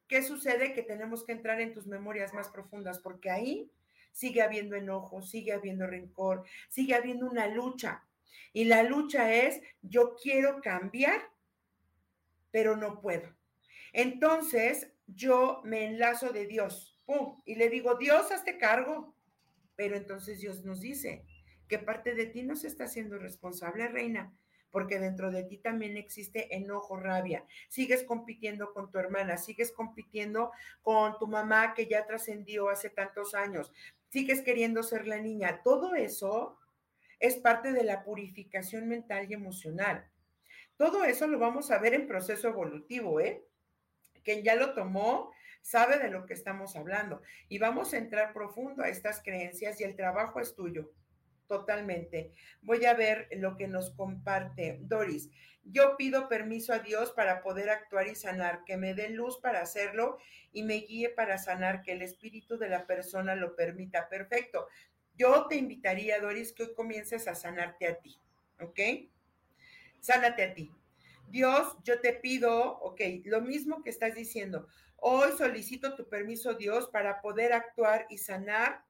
¿Qué sucede? Que tenemos que entrar en tus memorias más profundas porque ahí sigue habiendo enojo, sigue habiendo rencor, sigue habiendo una lucha. Y la lucha es, yo quiero cambiar, pero no puedo. Entonces, yo me enlazo de Dios, ¡pum! Y le digo, Dios, hazte cargo. Pero entonces Dios nos dice que parte de ti no se está haciendo responsable, reina, porque dentro de ti también existe enojo, rabia. Sigues compitiendo con tu hermana, sigues compitiendo con tu mamá que ya trascendió hace tantos años, sigues queriendo ser la niña. Todo eso es parte de la purificación mental y emocional. Todo eso lo vamos a ver en proceso evolutivo, ¿eh? Quien ya lo tomó sabe de lo que estamos hablando. Y vamos a entrar profundo a estas creencias y el trabajo es tuyo. Totalmente. Voy a ver lo que nos comparte Doris. Yo pido permiso a Dios para poder actuar y sanar, que me dé luz para hacerlo y me guíe para sanar, que el espíritu de la persona lo permita. Perfecto. Yo te invitaría, Doris, que hoy comiences a sanarte a ti, ¿ok? Sánate a ti. Dios, yo te pido, ok, lo mismo que estás diciendo. Hoy solicito tu permiso, Dios, para poder actuar y sanar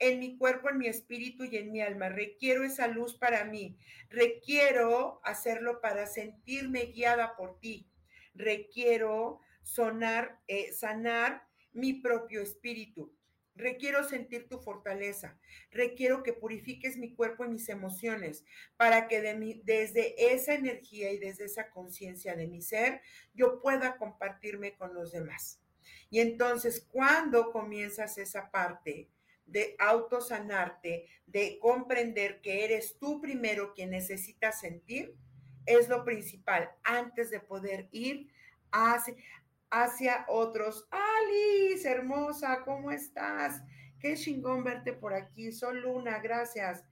en mi cuerpo, en mi espíritu y en mi alma. Requiero esa luz para mí. Requiero hacerlo para sentirme guiada por ti. Requiero sonar, eh, sanar mi propio espíritu. Requiero sentir tu fortaleza. Requiero que purifiques mi cuerpo y mis emociones para que desde esa energía y desde esa conciencia de mi ser yo pueda compartirme con los demás. Y entonces, cuando comienzas esa parte de autosanarte, de comprender que eres tú primero quien necesita sentir, es lo principal antes de poder ir hacia, hacia otros. Alice, hermosa, ¿cómo estás? Qué chingón verte por aquí. Sol Luna, gracias.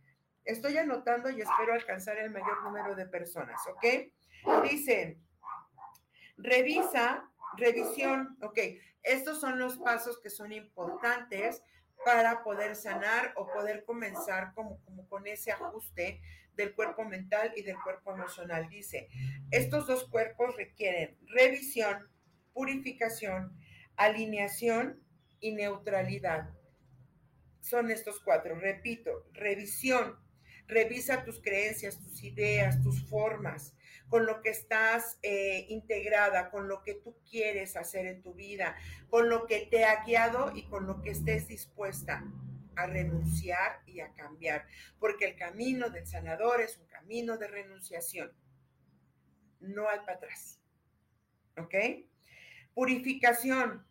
Estoy anotando y espero alcanzar el mayor número de personas, ¿ok? Dicen, revisa, revisión, ok. Estos son los pasos que son importantes para poder sanar o poder comenzar como, como con ese ajuste del cuerpo mental y del cuerpo emocional. Dice, estos dos cuerpos requieren revisión, purificación, alineación y neutralidad. Son estos cuatro. Repito, revisión. Revisa tus creencias, tus ideas, tus formas, con lo que estás eh, integrada, con lo que tú quieres hacer en tu vida, con lo que te ha guiado y con lo que estés dispuesta a renunciar y a cambiar, porque el camino del sanador es un camino de renunciación. No hay para atrás. ¿Ok? Purificación.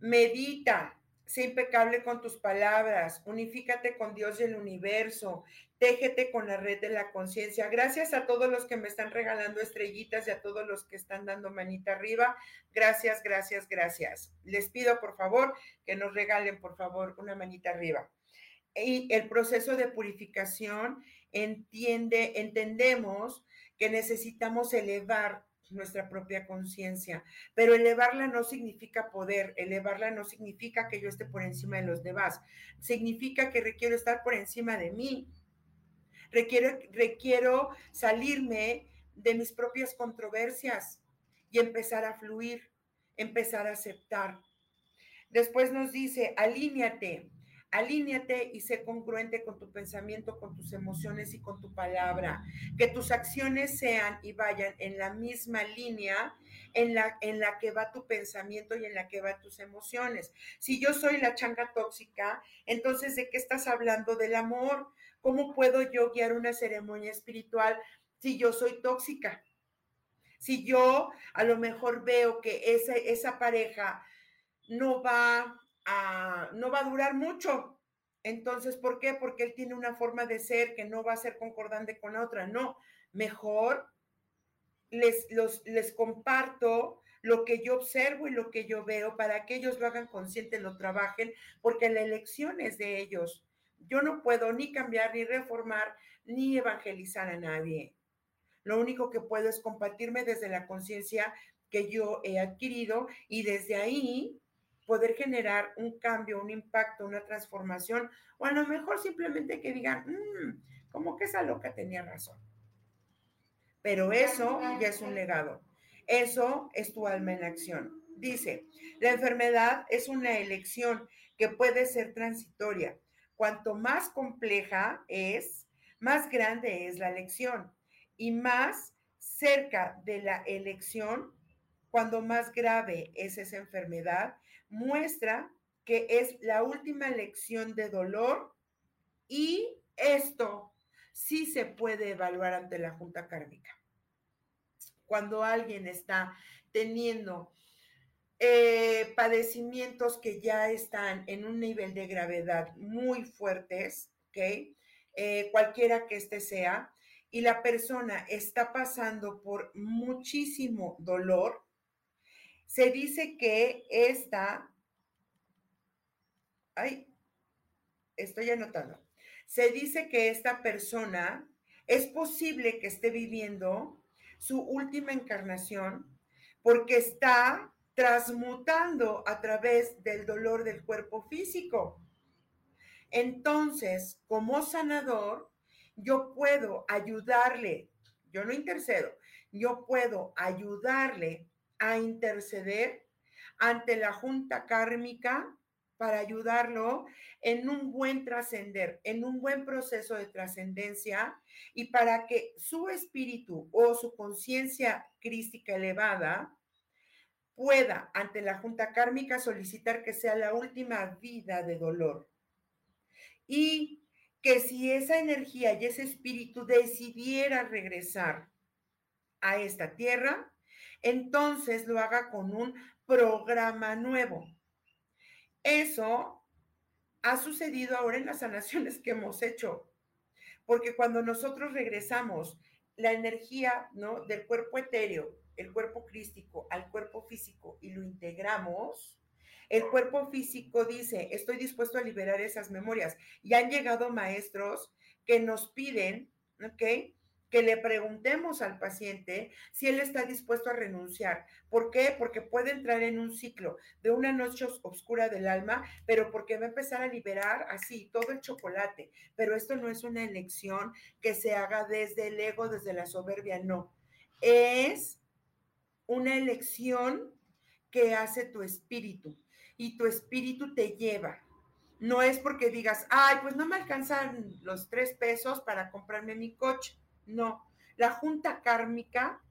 Medita. Sé impecable con tus palabras. Unifícate con Dios y el universo. Téjete con la red de la conciencia. Gracias a todos los que me están regalando estrellitas y a todos los que están dando manita arriba. Gracias, gracias, gracias. Les pido por favor que nos regalen por favor una manita arriba. Y el proceso de purificación entiende, entendemos que necesitamos elevar nuestra propia conciencia, pero elevarla no significa poder, elevarla no significa que yo esté por encima de los demás, significa que requiero estar por encima de mí, Requiero, requiero salirme de mis propias controversias y empezar a fluir, empezar a aceptar. Después nos dice, alíñate, alíñate y sé congruente con tu pensamiento, con tus emociones y con tu palabra. Que tus acciones sean y vayan en la misma línea en la, en la que va tu pensamiento y en la que va tus emociones. Si yo soy la changa tóxica, entonces ¿de qué estás hablando? Del amor. ¿Cómo puedo yo guiar una ceremonia espiritual si yo soy tóxica? Si yo a lo mejor veo que esa pareja no va a, no va a durar mucho. Entonces, ¿por qué? Porque él tiene una forma de ser que no va a ser concordante con la otra. No, mejor les, los, les comparto lo que yo observo y lo que yo veo para que ellos lo hagan consciente, lo trabajen, porque la elección es de ellos. Yo no puedo ni cambiar, ni reformar, ni evangelizar a nadie. Lo único que puedo es compartirme desde la conciencia que yo he adquirido y desde ahí poder generar un cambio, un impacto, una transformación, o a lo mejor simplemente que digan, mmm, como que esa loca tenía razón. Pero eso ya es un legado. Eso es tu alma en acción. Dice, la enfermedad es una elección que puede ser transitoria. Cuanto más compleja es, más grande es la elección y más cerca de la elección, cuando más grave es esa enfermedad, muestra que es la última lección de dolor y esto sí se puede evaluar ante la junta kármica. Cuando alguien está teniendo eh, padecimientos que ya están en un nivel de gravedad muy fuertes, ¿ok? Eh, cualquiera que este sea, y la persona está pasando por muchísimo dolor, se dice que esta, ay, estoy anotando, se dice que esta persona es posible que esté viviendo su última encarnación porque está transmutando a través del dolor del cuerpo físico. Entonces, como sanador, yo puedo ayudarle, yo no intercedo, yo puedo ayudarle a interceder ante la junta kármica para ayudarlo en un buen trascender, en un buen proceso de trascendencia y para que su espíritu o su conciencia crística elevada pueda ante la junta kármica solicitar que sea la última vida de dolor. Y que si esa energía y ese espíritu decidiera regresar a esta tierra, entonces lo haga con un programa nuevo. Eso ha sucedido ahora en las sanaciones que hemos hecho, porque cuando nosotros regresamos la energía ¿no? del cuerpo etéreo, el cuerpo crístico, al cuerpo físico y lo integramos, el cuerpo físico dice, estoy dispuesto a liberar esas memorias. Y han llegado maestros que nos piden, ¿ok? Que le preguntemos al paciente si él está dispuesto a renunciar. ¿Por qué? Porque puede entrar en un ciclo de una noche oscura del alma, pero porque va a empezar a liberar así todo el chocolate. Pero esto no es una elección que se haga desde el ego, desde la soberbia, no. Es una elección que hace tu espíritu y tu espíritu te lleva. No es porque digas, ay, pues no me alcanzan los tres pesos para comprarme mi coche no, la junta kármica,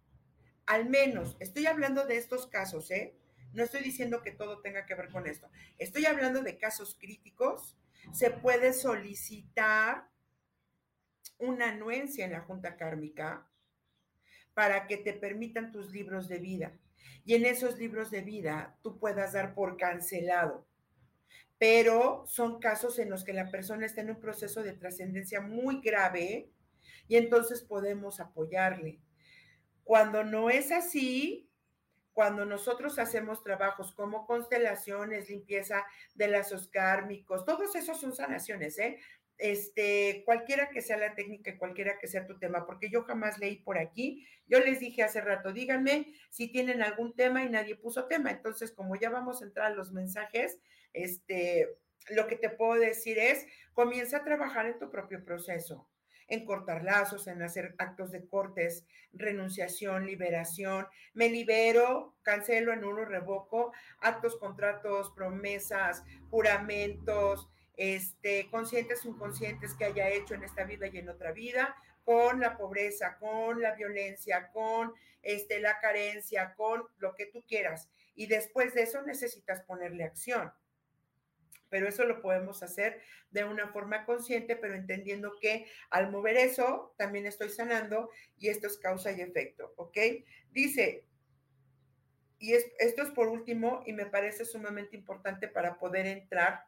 al menos, estoy hablando de estos casos, ¿eh? No estoy diciendo que todo tenga que ver con esto. Estoy hablando de casos críticos. Se puede solicitar una anuencia en la junta kármica para que te permitan tus libros de vida. Y en esos libros de vida tú puedas dar por cancelado. Pero son casos en los que la persona está en un proceso de trascendencia muy grave y entonces podemos apoyarle. Cuando no es así, cuando nosotros hacemos trabajos como constelaciones, limpieza de lazos kármicos, todos esos son sanaciones, ¿eh? Este, cualquiera que sea la técnica, cualquiera que sea tu tema, porque yo jamás leí por aquí. Yo les dije hace rato, díganme si tienen algún tema y nadie puso tema. Entonces, como ya vamos a entrar a los mensajes, este, lo que te puedo decir es, comienza a trabajar en tu propio proceso en cortar lazos, en hacer actos de cortes, renunciación, liberación. Me libero, cancelo, en uno revoco, actos, contratos, promesas, juramentos, este, conscientes inconscientes que haya hecho en esta vida y en otra vida, con la pobreza, con la violencia, con este, la carencia, con lo que tú quieras. Y después de eso necesitas ponerle acción pero eso lo podemos hacer de una forma consciente, pero entendiendo que al mover eso también estoy sanando y esto es causa y efecto, ¿ok? Dice, y esto es por último y me parece sumamente importante para poder entrar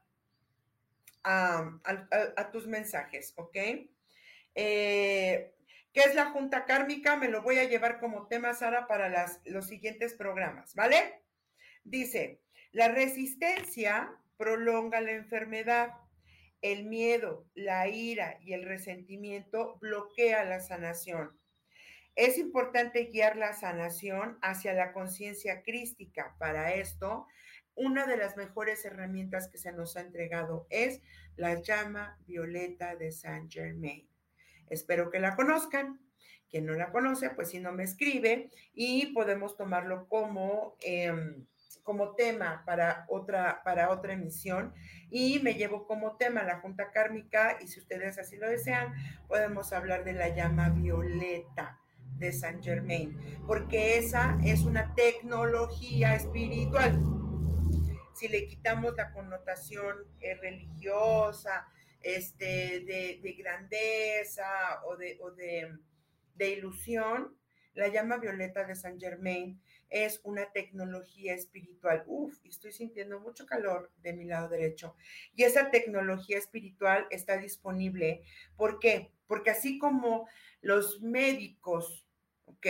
a, tus mensajes, ¿ok? Eh, ¿Qué es la junta kármica? Me lo voy a llevar como tema, Sara, para las, los siguientes programas, ¿vale? Dice, la resistencia prolonga la enfermedad. El miedo, la ira y el resentimiento bloquea la sanación. Es importante guiar la sanación hacia la conciencia crística. Para esto, una de las mejores herramientas que se nos ha entregado es la llama violeta de Saint Germain. Espero que la conozcan. Quien no la conoce, pues si no me escribe y podemos tomarlo como... Em, como tema para otra, para otra emisión y me llevo como tema la Junta Kármica y si ustedes así lo desean, podemos hablar de la llama violeta de Saint Germain, porque esa es una tecnología espiritual. Si le quitamos la connotación eh, religiosa, este, de, grandeza o, de, o de, de ilusión, la llama violeta de Saint Germain es una tecnología espiritual. Uf, estoy sintiendo mucho calor de mi lado derecho. Y esa tecnología espiritual está disponible. ¿Por qué? Porque así como los médicos, ¿ok?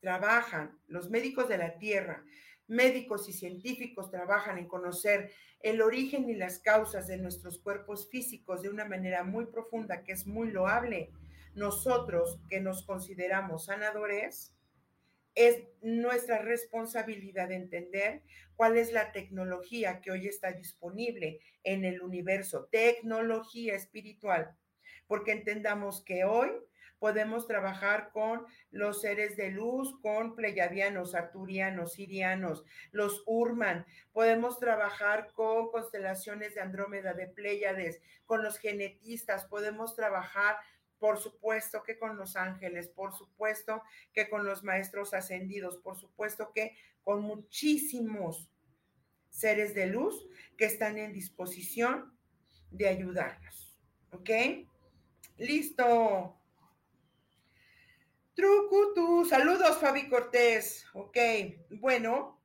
Trabajan, los médicos de la Tierra, médicos y científicos trabajan en conocer el origen y las causas de nuestros cuerpos físicos de una manera muy profunda, que es muy loable. Nosotros que nos consideramos sanadores, es nuestra responsabilidad entender cuál es la tecnología que hoy está disponible en el universo, tecnología espiritual, porque entendamos que hoy podemos trabajar con los seres de luz, con pleyadianos, arturianos, sirianos, los Urman, podemos trabajar con constelaciones de Andrómeda, de Pléyades, con los genetistas, podemos trabajar por supuesto que con los ángeles, por supuesto que con los maestros ascendidos, por supuesto que con muchísimos seres de luz que están en disposición de ayudarnos. ¿Ok? Listo. Trucutu, saludos Fabi Cortés. Ok, bueno,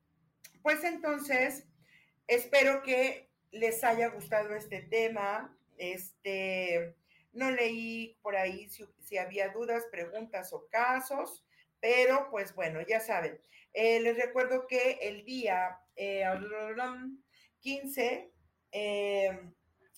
pues entonces espero que les haya gustado este tema. Este, no leí por ahí si, había dudas, preguntas o casos, pero pues bueno, ya saben. Eh, les recuerdo que el día 15 eh, eh,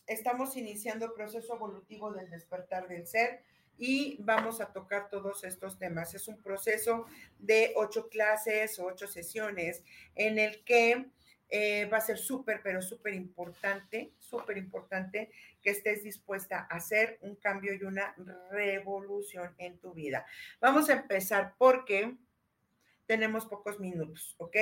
estamos iniciando el proceso evolutivo del despertar del ser y vamos a tocar todos estos temas. Es un proceso de ocho clases o ocho sesiones en el que eh, va a ser súper, pero súper importante, súper importante que estés dispuesta a hacer un cambio y una revolución en tu vida. Vamos a empezar porque tenemos pocos minutos, ¿ok?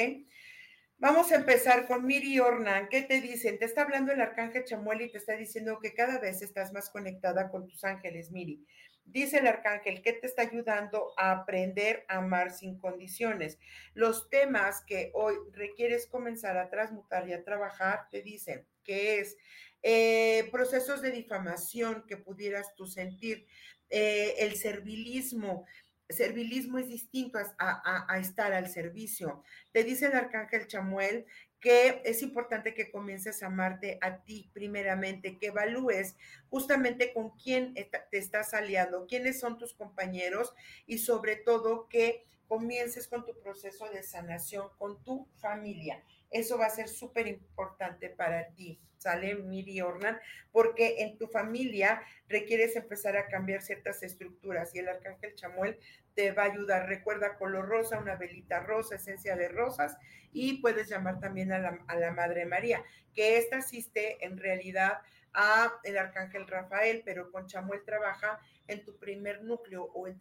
Vamos a empezar con Miri Ornan. ¿Qué te dicen? Te está hablando el arcángel Chamuel y te está diciendo que cada vez estás más conectada con tus ángeles, Miri. Dice el arcángel que te está ayudando a aprender a amar sin condiciones. Los temas que hoy requieres comenzar a transmutar y a trabajar, te dicen que es eh, procesos de difamación que pudieras tú sentir, eh, el servilismo, servilismo es distinto a, a, estar al servicio. Te dice el arcángel Chamuel que es importante que comiences a amarte a ti primeramente, que evalúes justamente con quién te estás aliando, quiénes son tus compañeros y sobre todo que comiences con tu proceso de sanación con tu familia. Eso va a ser súper importante para ti, ¿sale, Miri Ornan? Porque en tu familia requieres empezar a cambiar ciertas estructuras y el arcángel Chamuel te va a ayudar. Recuerda color rosa, una velita rosa, esencia de rosas y puedes llamar también a la, a la Madre María, que esta asiste en realidad a el arcángel Rafael, pero con Chamuel trabaja en tu primer núcleo o en,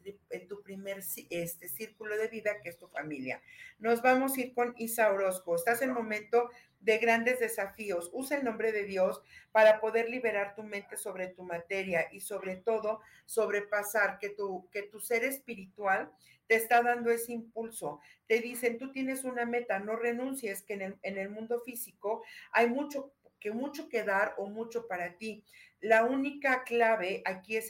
tu primer este, círculo de vida, que es tu familia. Nos vamos a ir con Isa Orozco. Estás en momento de grandes desafíos. Usa el nombre de Dios para poder liberar tu mente sobre tu materia y sobre todo sobrepasar que tu, que tu ser espiritual te está dando ese impulso. Te dicen, tú tienes una meta, no renuncies, que en el, en el mundo físico hay mucho que mucho que dar o mucho para ti. la única clave aquí es,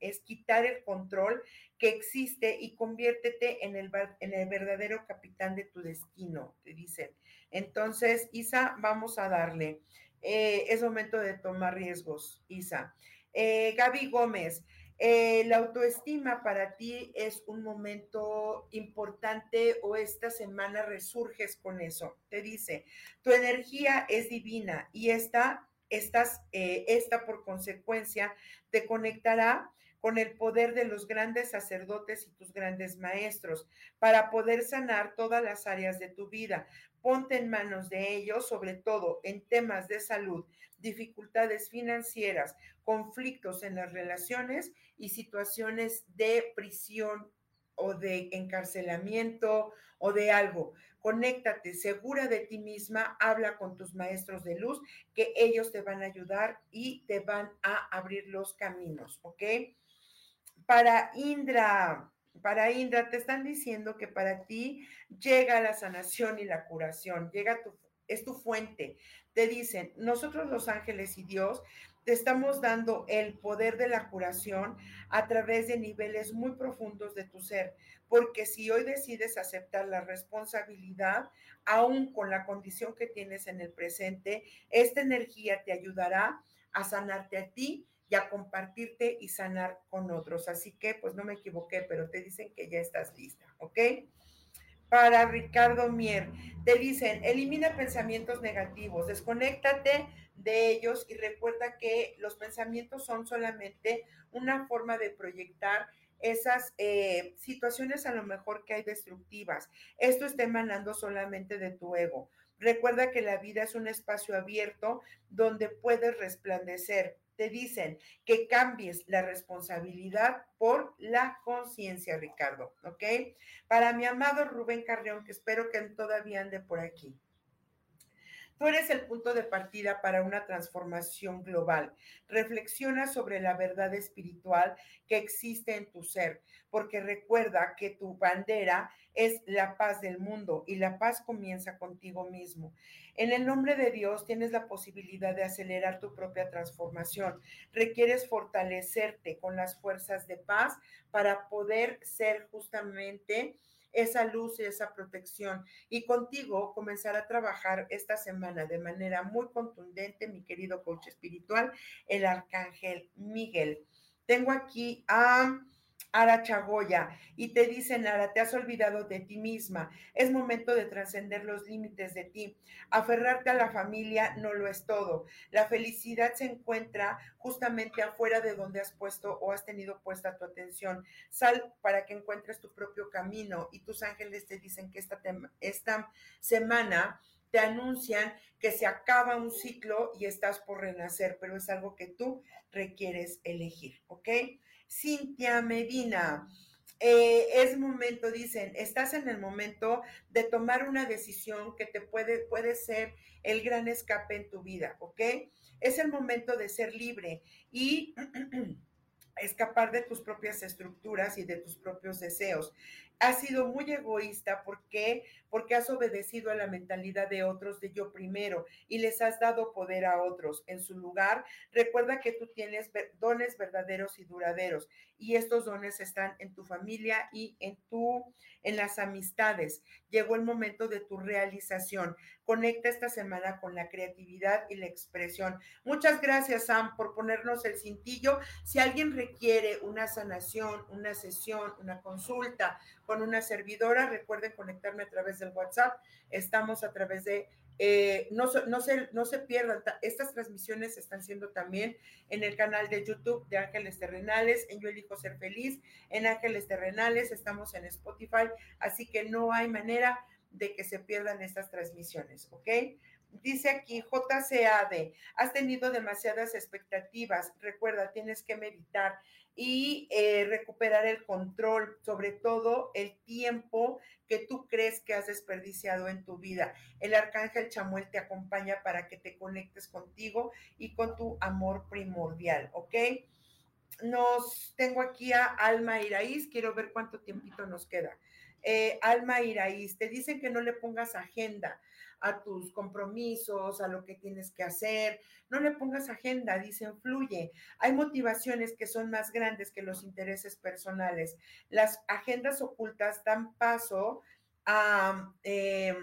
es quitar el control que existe y conviértete en el, en el verdadero capitán de tu destino, te dicen. Entonces, Isa, vamos a darle. Eh, es momento de tomar riesgos, Isa. Eh, Gaby Gómez, eh, la autoestima para ti es un momento importante o esta semana resurges con eso. Te dice, tu energía es divina y esta estas, eh, esta por consecuencia te conectará con el poder de los grandes sacerdotes y tus grandes maestros para poder sanar todas las áreas de tu vida. Ponte en manos de ellos, sobre todo en temas de salud, dificultades financieras, conflictos en las relaciones y situaciones de prisión o de encarcelamiento o de algo. Conéctate, segura de ti misma, habla con tus maestros de luz, que ellos te van a ayudar y te van a abrir los caminos, ¿ok? Para Indra, para Indra, te están diciendo que para ti llega la sanación y la curación, llega tu, es tu fuente. Te dicen, nosotros los ángeles y Dios te estamos dando el poder de la curación a través de niveles muy profundos de tu ser, porque si hoy decides aceptar la responsabilidad, aún con la condición que tienes en el presente, esta energía te ayudará a sanarte a ti y a compartirte y sanar con otros. Así que, pues no me equivoqué, pero te dicen que ya estás lista, ¿ok? Para Ricardo Mier, te dicen, elimina pensamientos negativos, desconéctate de ellos y recuerda que los pensamientos son solamente una forma de proyectar esas eh, situaciones a lo mejor que hay destructivas. Esto está emanando solamente de tu ego. Recuerda que la vida es un espacio abierto donde puedes resplandecer. Te dicen que cambies la responsabilidad por la conciencia, Ricardo, ¿ok? Para mi amado Rubén Carrión, que espero que todavía ande por aquí. Tú eres el punto de partida para una transformación global. Reflexiona sobre la verdad espiritual que existe en tu ser, porque recuerda que tu bandera es la paz del mundo y la paz comienza contigo mismo. En el nombre de Dios tienes la posibilidad de acelerar tu propia transformación. Requieres fortalecerte con las fuerzas de paz para poder ser justamente esa luz y esa protección. Y contigo comenzar a trabajar esta semana de manera muy contundente, mi querido coach espiritual, el arcángel Miguel. Tengo aquí a... Chagoya, y te dicen, Ara, te has olvidado de ti misma. Es momento de trascender los límites de ti. Aferrarte a la familia no lo es todo. La felicidad se encuentra justamente afuera de donde has puesto o has tenido puesta tu atención. Sal para que encuentres tu propio camino y tus ángeles te dicen que esta, esta semana te anuncian que se acaba un ciclo y estás por renacer, pero es algo que tú requieres elegir, ¿ok? Cintia Medina. Eh, es momento, dicen, estás en el momento de tomar una decisión que te puede, puede ser el gran escape en tu vida, ¿ok? Es el momento de ser libre y escapar de tus propias estructuras y de tus propios deseos has sido muy egoísta. ¿Por qué? Porque has obedecido a la mentalidad de otros de yo primero y les has dado poder a otros. En su lugar, recuerda que tú tienes dones verdaderos y duraderos y estos dones están en tu familia y en tu en las amistades. Llegó el momento de tu realización. Conecta esta semana con la creatividad y la expresión. Muchas gracias, Sam, por ponernos el cintillo. Si alguien requiere una sanación, una sesión, una consulta con una servidora, recuerden conectarme a través del WhatsApp. Estamos a través de eh, no, no, se, no se pierdan, estas transmisiones están siendo también en el canal de YouTube de Ángeles Terrenales, en Yo Elijo Ser Feliz, en Ángeles Terrenales, estamos en Spotify, así que no hay manera de que se pierdan estas transmisiones, ¿ok? Dice aquí JCAD, has tenido demasiadas expectativas, recuerda, tienes que meditar y eh, recuperar el control, sobre todo el tiempo que tú crees que has desperdiciado en tu vida. El arcángel Chamuel te acompaña para que te conectes contigo y con tu amor primordial, ¿ok? Nos tengo aquí a Alma Iraíz, quiero ver cuánto tiempito nos queda. Eh, Alma Iraíz, te dicen que no le pongas agenda a tus compromisos, a lo que tienes que hacer. No le pongas agenda, dicen, fluye. Hay motivaciones que son más grandes que los intereses personales. Las agendas ocultas dan paso a... Eh,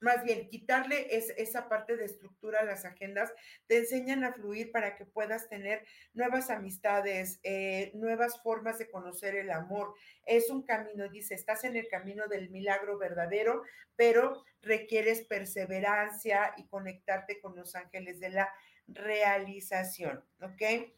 más bien quitarle esa parte de estructura a las agendas, te enseñan a fluir para que puedas tener nuevas amistades, eh, nuevas formas de conocer el amor. Es un camino, dice, estás en el camino del milagro verdadero, pero requieres perseverancia y conectarte con los ángeles de la realización, ¿ok?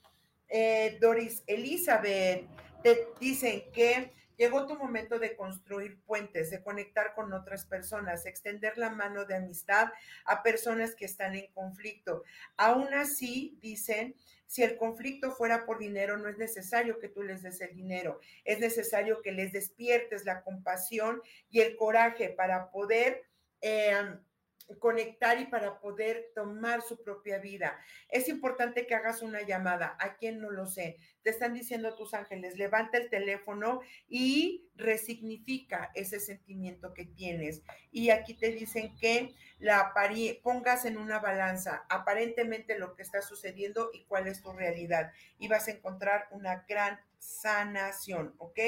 Eh, Doris Elizabeth, te dicen que Llegó tu momento de construir puentes, de conectar con otras personas, extender la mano de amistad a personas que están en conflicto. Aún así, dicen, si el conflicto fuera por dinero, no es necesario que tú les des el dinero, es necesario que les despiertes la compasión y el coraje para poder... Eh, conectar y para poder tomar su propia vida. Es importante que hagas una llamada. ¿A quién no lo sé? Te están diciendo tus ángeles, levanta el teléfono y resignifica ese sentimiento que tienes. Y aquí te dicen que la pongas en una balanza aparentemente lo que está sucediendo y cuál es tu realidad. Y vas a encontrar una gran sanación, ¿ok?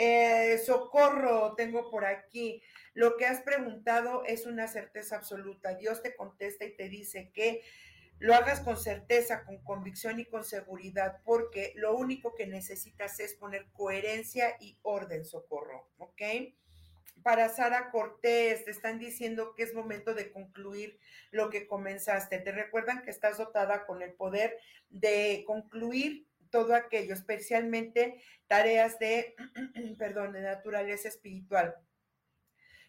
Eh, socorro, tengo por aquí. Lo que has preguntado es una certeza absoluta. Dios te contesta y te dice que lo hagas con certeza, con convicción y con seguridad, porque lo único que necesitas es poner coherencia y orden, socorro, ¿ok? Para Sara Cortés, te están diciendo que es momento de concluir lo que comenzaste. Te recuerdan que estás dotada con el poder de concluir todo aquello, especialmente tareas de, perdón, de naturaleza espiritual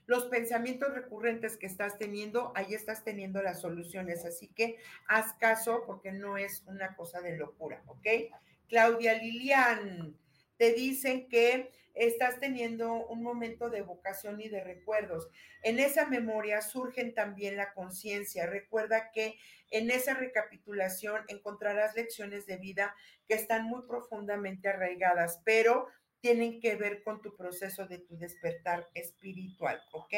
los pensamientos recurrentes que estás teniendo, ahí estás teniendo las soluciones. Así que haz caso porque no es una cosa de locura, ¿ok? Claudia Lilian, te dicen que estás teniendo un momento de vocación y de recuerdos. En esa memoria surgen también la conciencia. Recuerda que en esa recapitulación encontrarás lecciones de vida que están muy profundamente arraigadas, pero tienen que ver con tu proceso de tu despertar espiritual, ¿ok?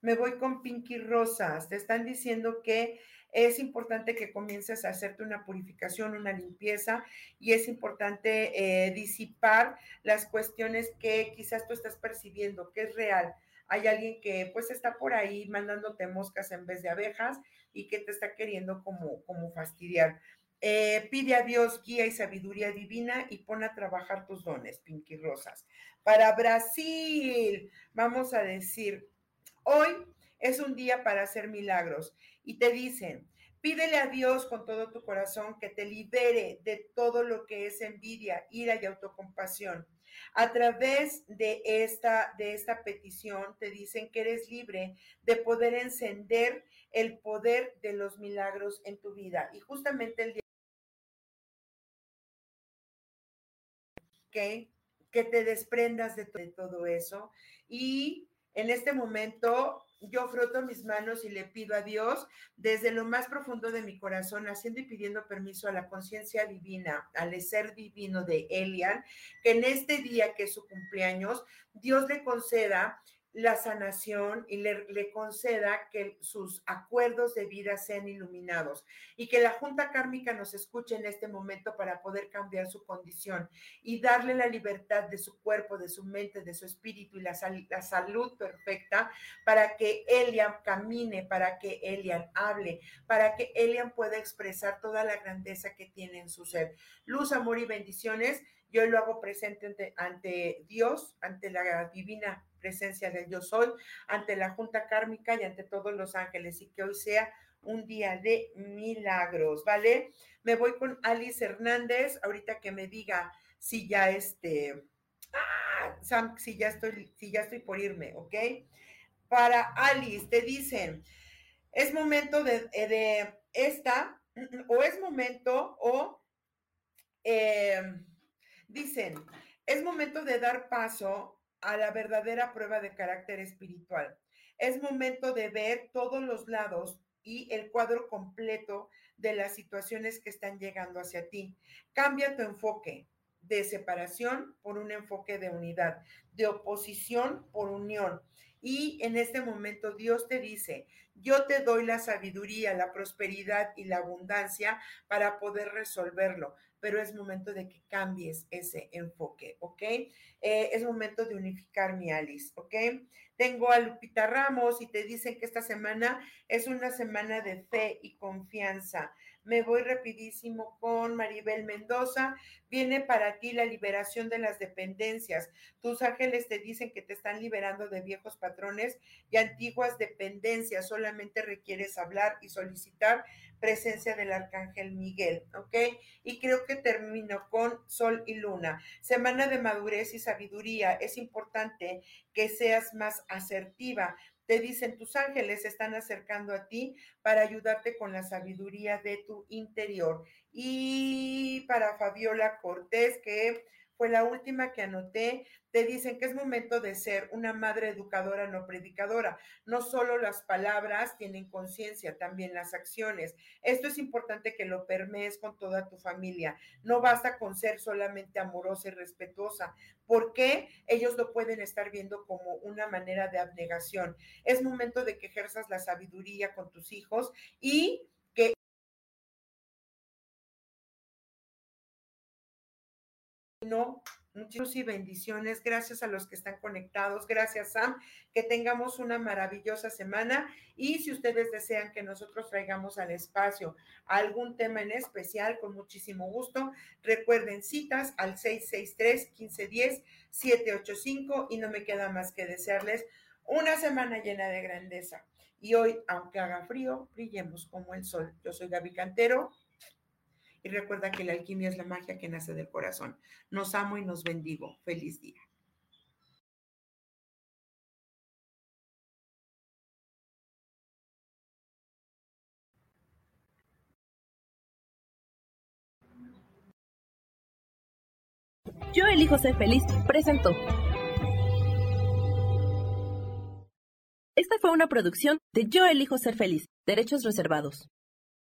Me voy con Pinky Rosas. Te están diciendo que es importante que comiences a hacerte una purificación, una limpieza y es importante eh, disipar las cuestiones que quizás tú estás percibiendo, que es real. Hay alguien que pues está por ahí mandándote moscas en vez de abejas y que te está queriendo como, como fastidiar. Eh, pide a Dios guía y sabiduría divina y pon a trabajar tus dones, Pinky Rosas. Para Brasil, vamos a decir, hoy es un día para hacer milagros y te dicen, pídele a Dios con todo tu corazón que te libere de todo lo que es envidia, ira y autocompasión. A través de esta, de esta petición te dicen que eres libre de poder encender el poder de los milagros en tu vida. Y justamente el día que te desprendas de, todo eso. Y en este momento yo froto mis manos y le pido a Dios desde lo más profundo de mi corazón, haciendo y pidiendo permiso a la conciencia divina, al ser divino de Elian, que en este día que es su cumpleaños, Dios le conceda la sanación y le, conceda que sus acuerdos de vida sean iluminados y que la Junta Kármica nos escuche en este momento para poder cambiar su condición y darle la libertad de su cuerpo, de su mente, de su espíritu y la, la salud perfecta para que Elian camine, para que Elian hable, para que Elian pueda expresar toda la grandeza que tiene en su ser. Luz, amor y bendiciones. Yo lo hago presente ante Dios, ante la divina presencia del yo soy, ante la Junta Kármica y ante todos los ángeles, y que hoy sea un día de milagros, ¿vale? Me voy con Alice Hernández, ahorita que me diga si ya este, ah, si ya estoy, si ya estoy por irme, ¿ok? Para Alice, te dicen, es momento de, eh, de esta, o es momento, o eh, dicen, es momento de dar paso a la verdadera prueba de carácter espiritual. Es momento de ver todos los lados y el cuadro completo de las situaciones que están llegando hacia ti. Cambia tu enfoque, de separación por un enfoque de unidad, de oposición por unión. Y en este momento Dios te dice, yo te doy la sabiduría, la prosperidad y la abundancia para poder resolverlo, pero es momento de que cambies ese enfoque, ¿ok? Eh, es momento de unificar mi Alice, ¿ok? Tengo a Lupita Ramos y te dicen que esta semana es una semana de fe y confianza. Me voy rapidísimo con Maribel Mendoza. Viene para ti la liberación de las dependencias. Tus ángeles te dicen que te están liberando de viejos patrones y antiguas dependencias. Solamente requieres hablar y solicitar presencia del arcángel Miguel, ¿ok? Y creo que termino con Sol y Luna. Semana de madurez y sabiduría. Es importante que seas más asertiva te dicen, tus ángeles se están acercando a ti para ayudarte con la sabiduría de tu interior. Y para Fabiola Cortés, que fue la última que anoté, te dicen que es momento de ser una madre educadora, no predicadora. No solo las palabras tienen conciencia, también las acciones. Esto es importante que lo permees con toda tu familia. No basta con ser solamente amorosa y respetuosa, porque ellos lo pueden estar viendo como una manera de abnegación. Es momento de que ejerzas la sabiduría con tus hijos y no Muchísimas y bendiciones. Gracias a los que están conectados. Gracias, Sam. Que tengamos una maravillosa semana. Y si ustedes desean que nosotros traigamos al espacio algún tema en especial, con muchísimo gusto, recuerden citas al 663-1510-785. Y no me queda más que desearles una semana llena de grandeza. Y hoy, aunque haga frío, brillemos como el sol. Yo soy Gaby Cantero y recuerda que la alquimia es la magia que nace del corazón. Nos amo y nos bendigo. Feliz día. Yo elijo ser feliz, presentó. Esta fue una producción de Yo elijo ser feliz, derechos reservados.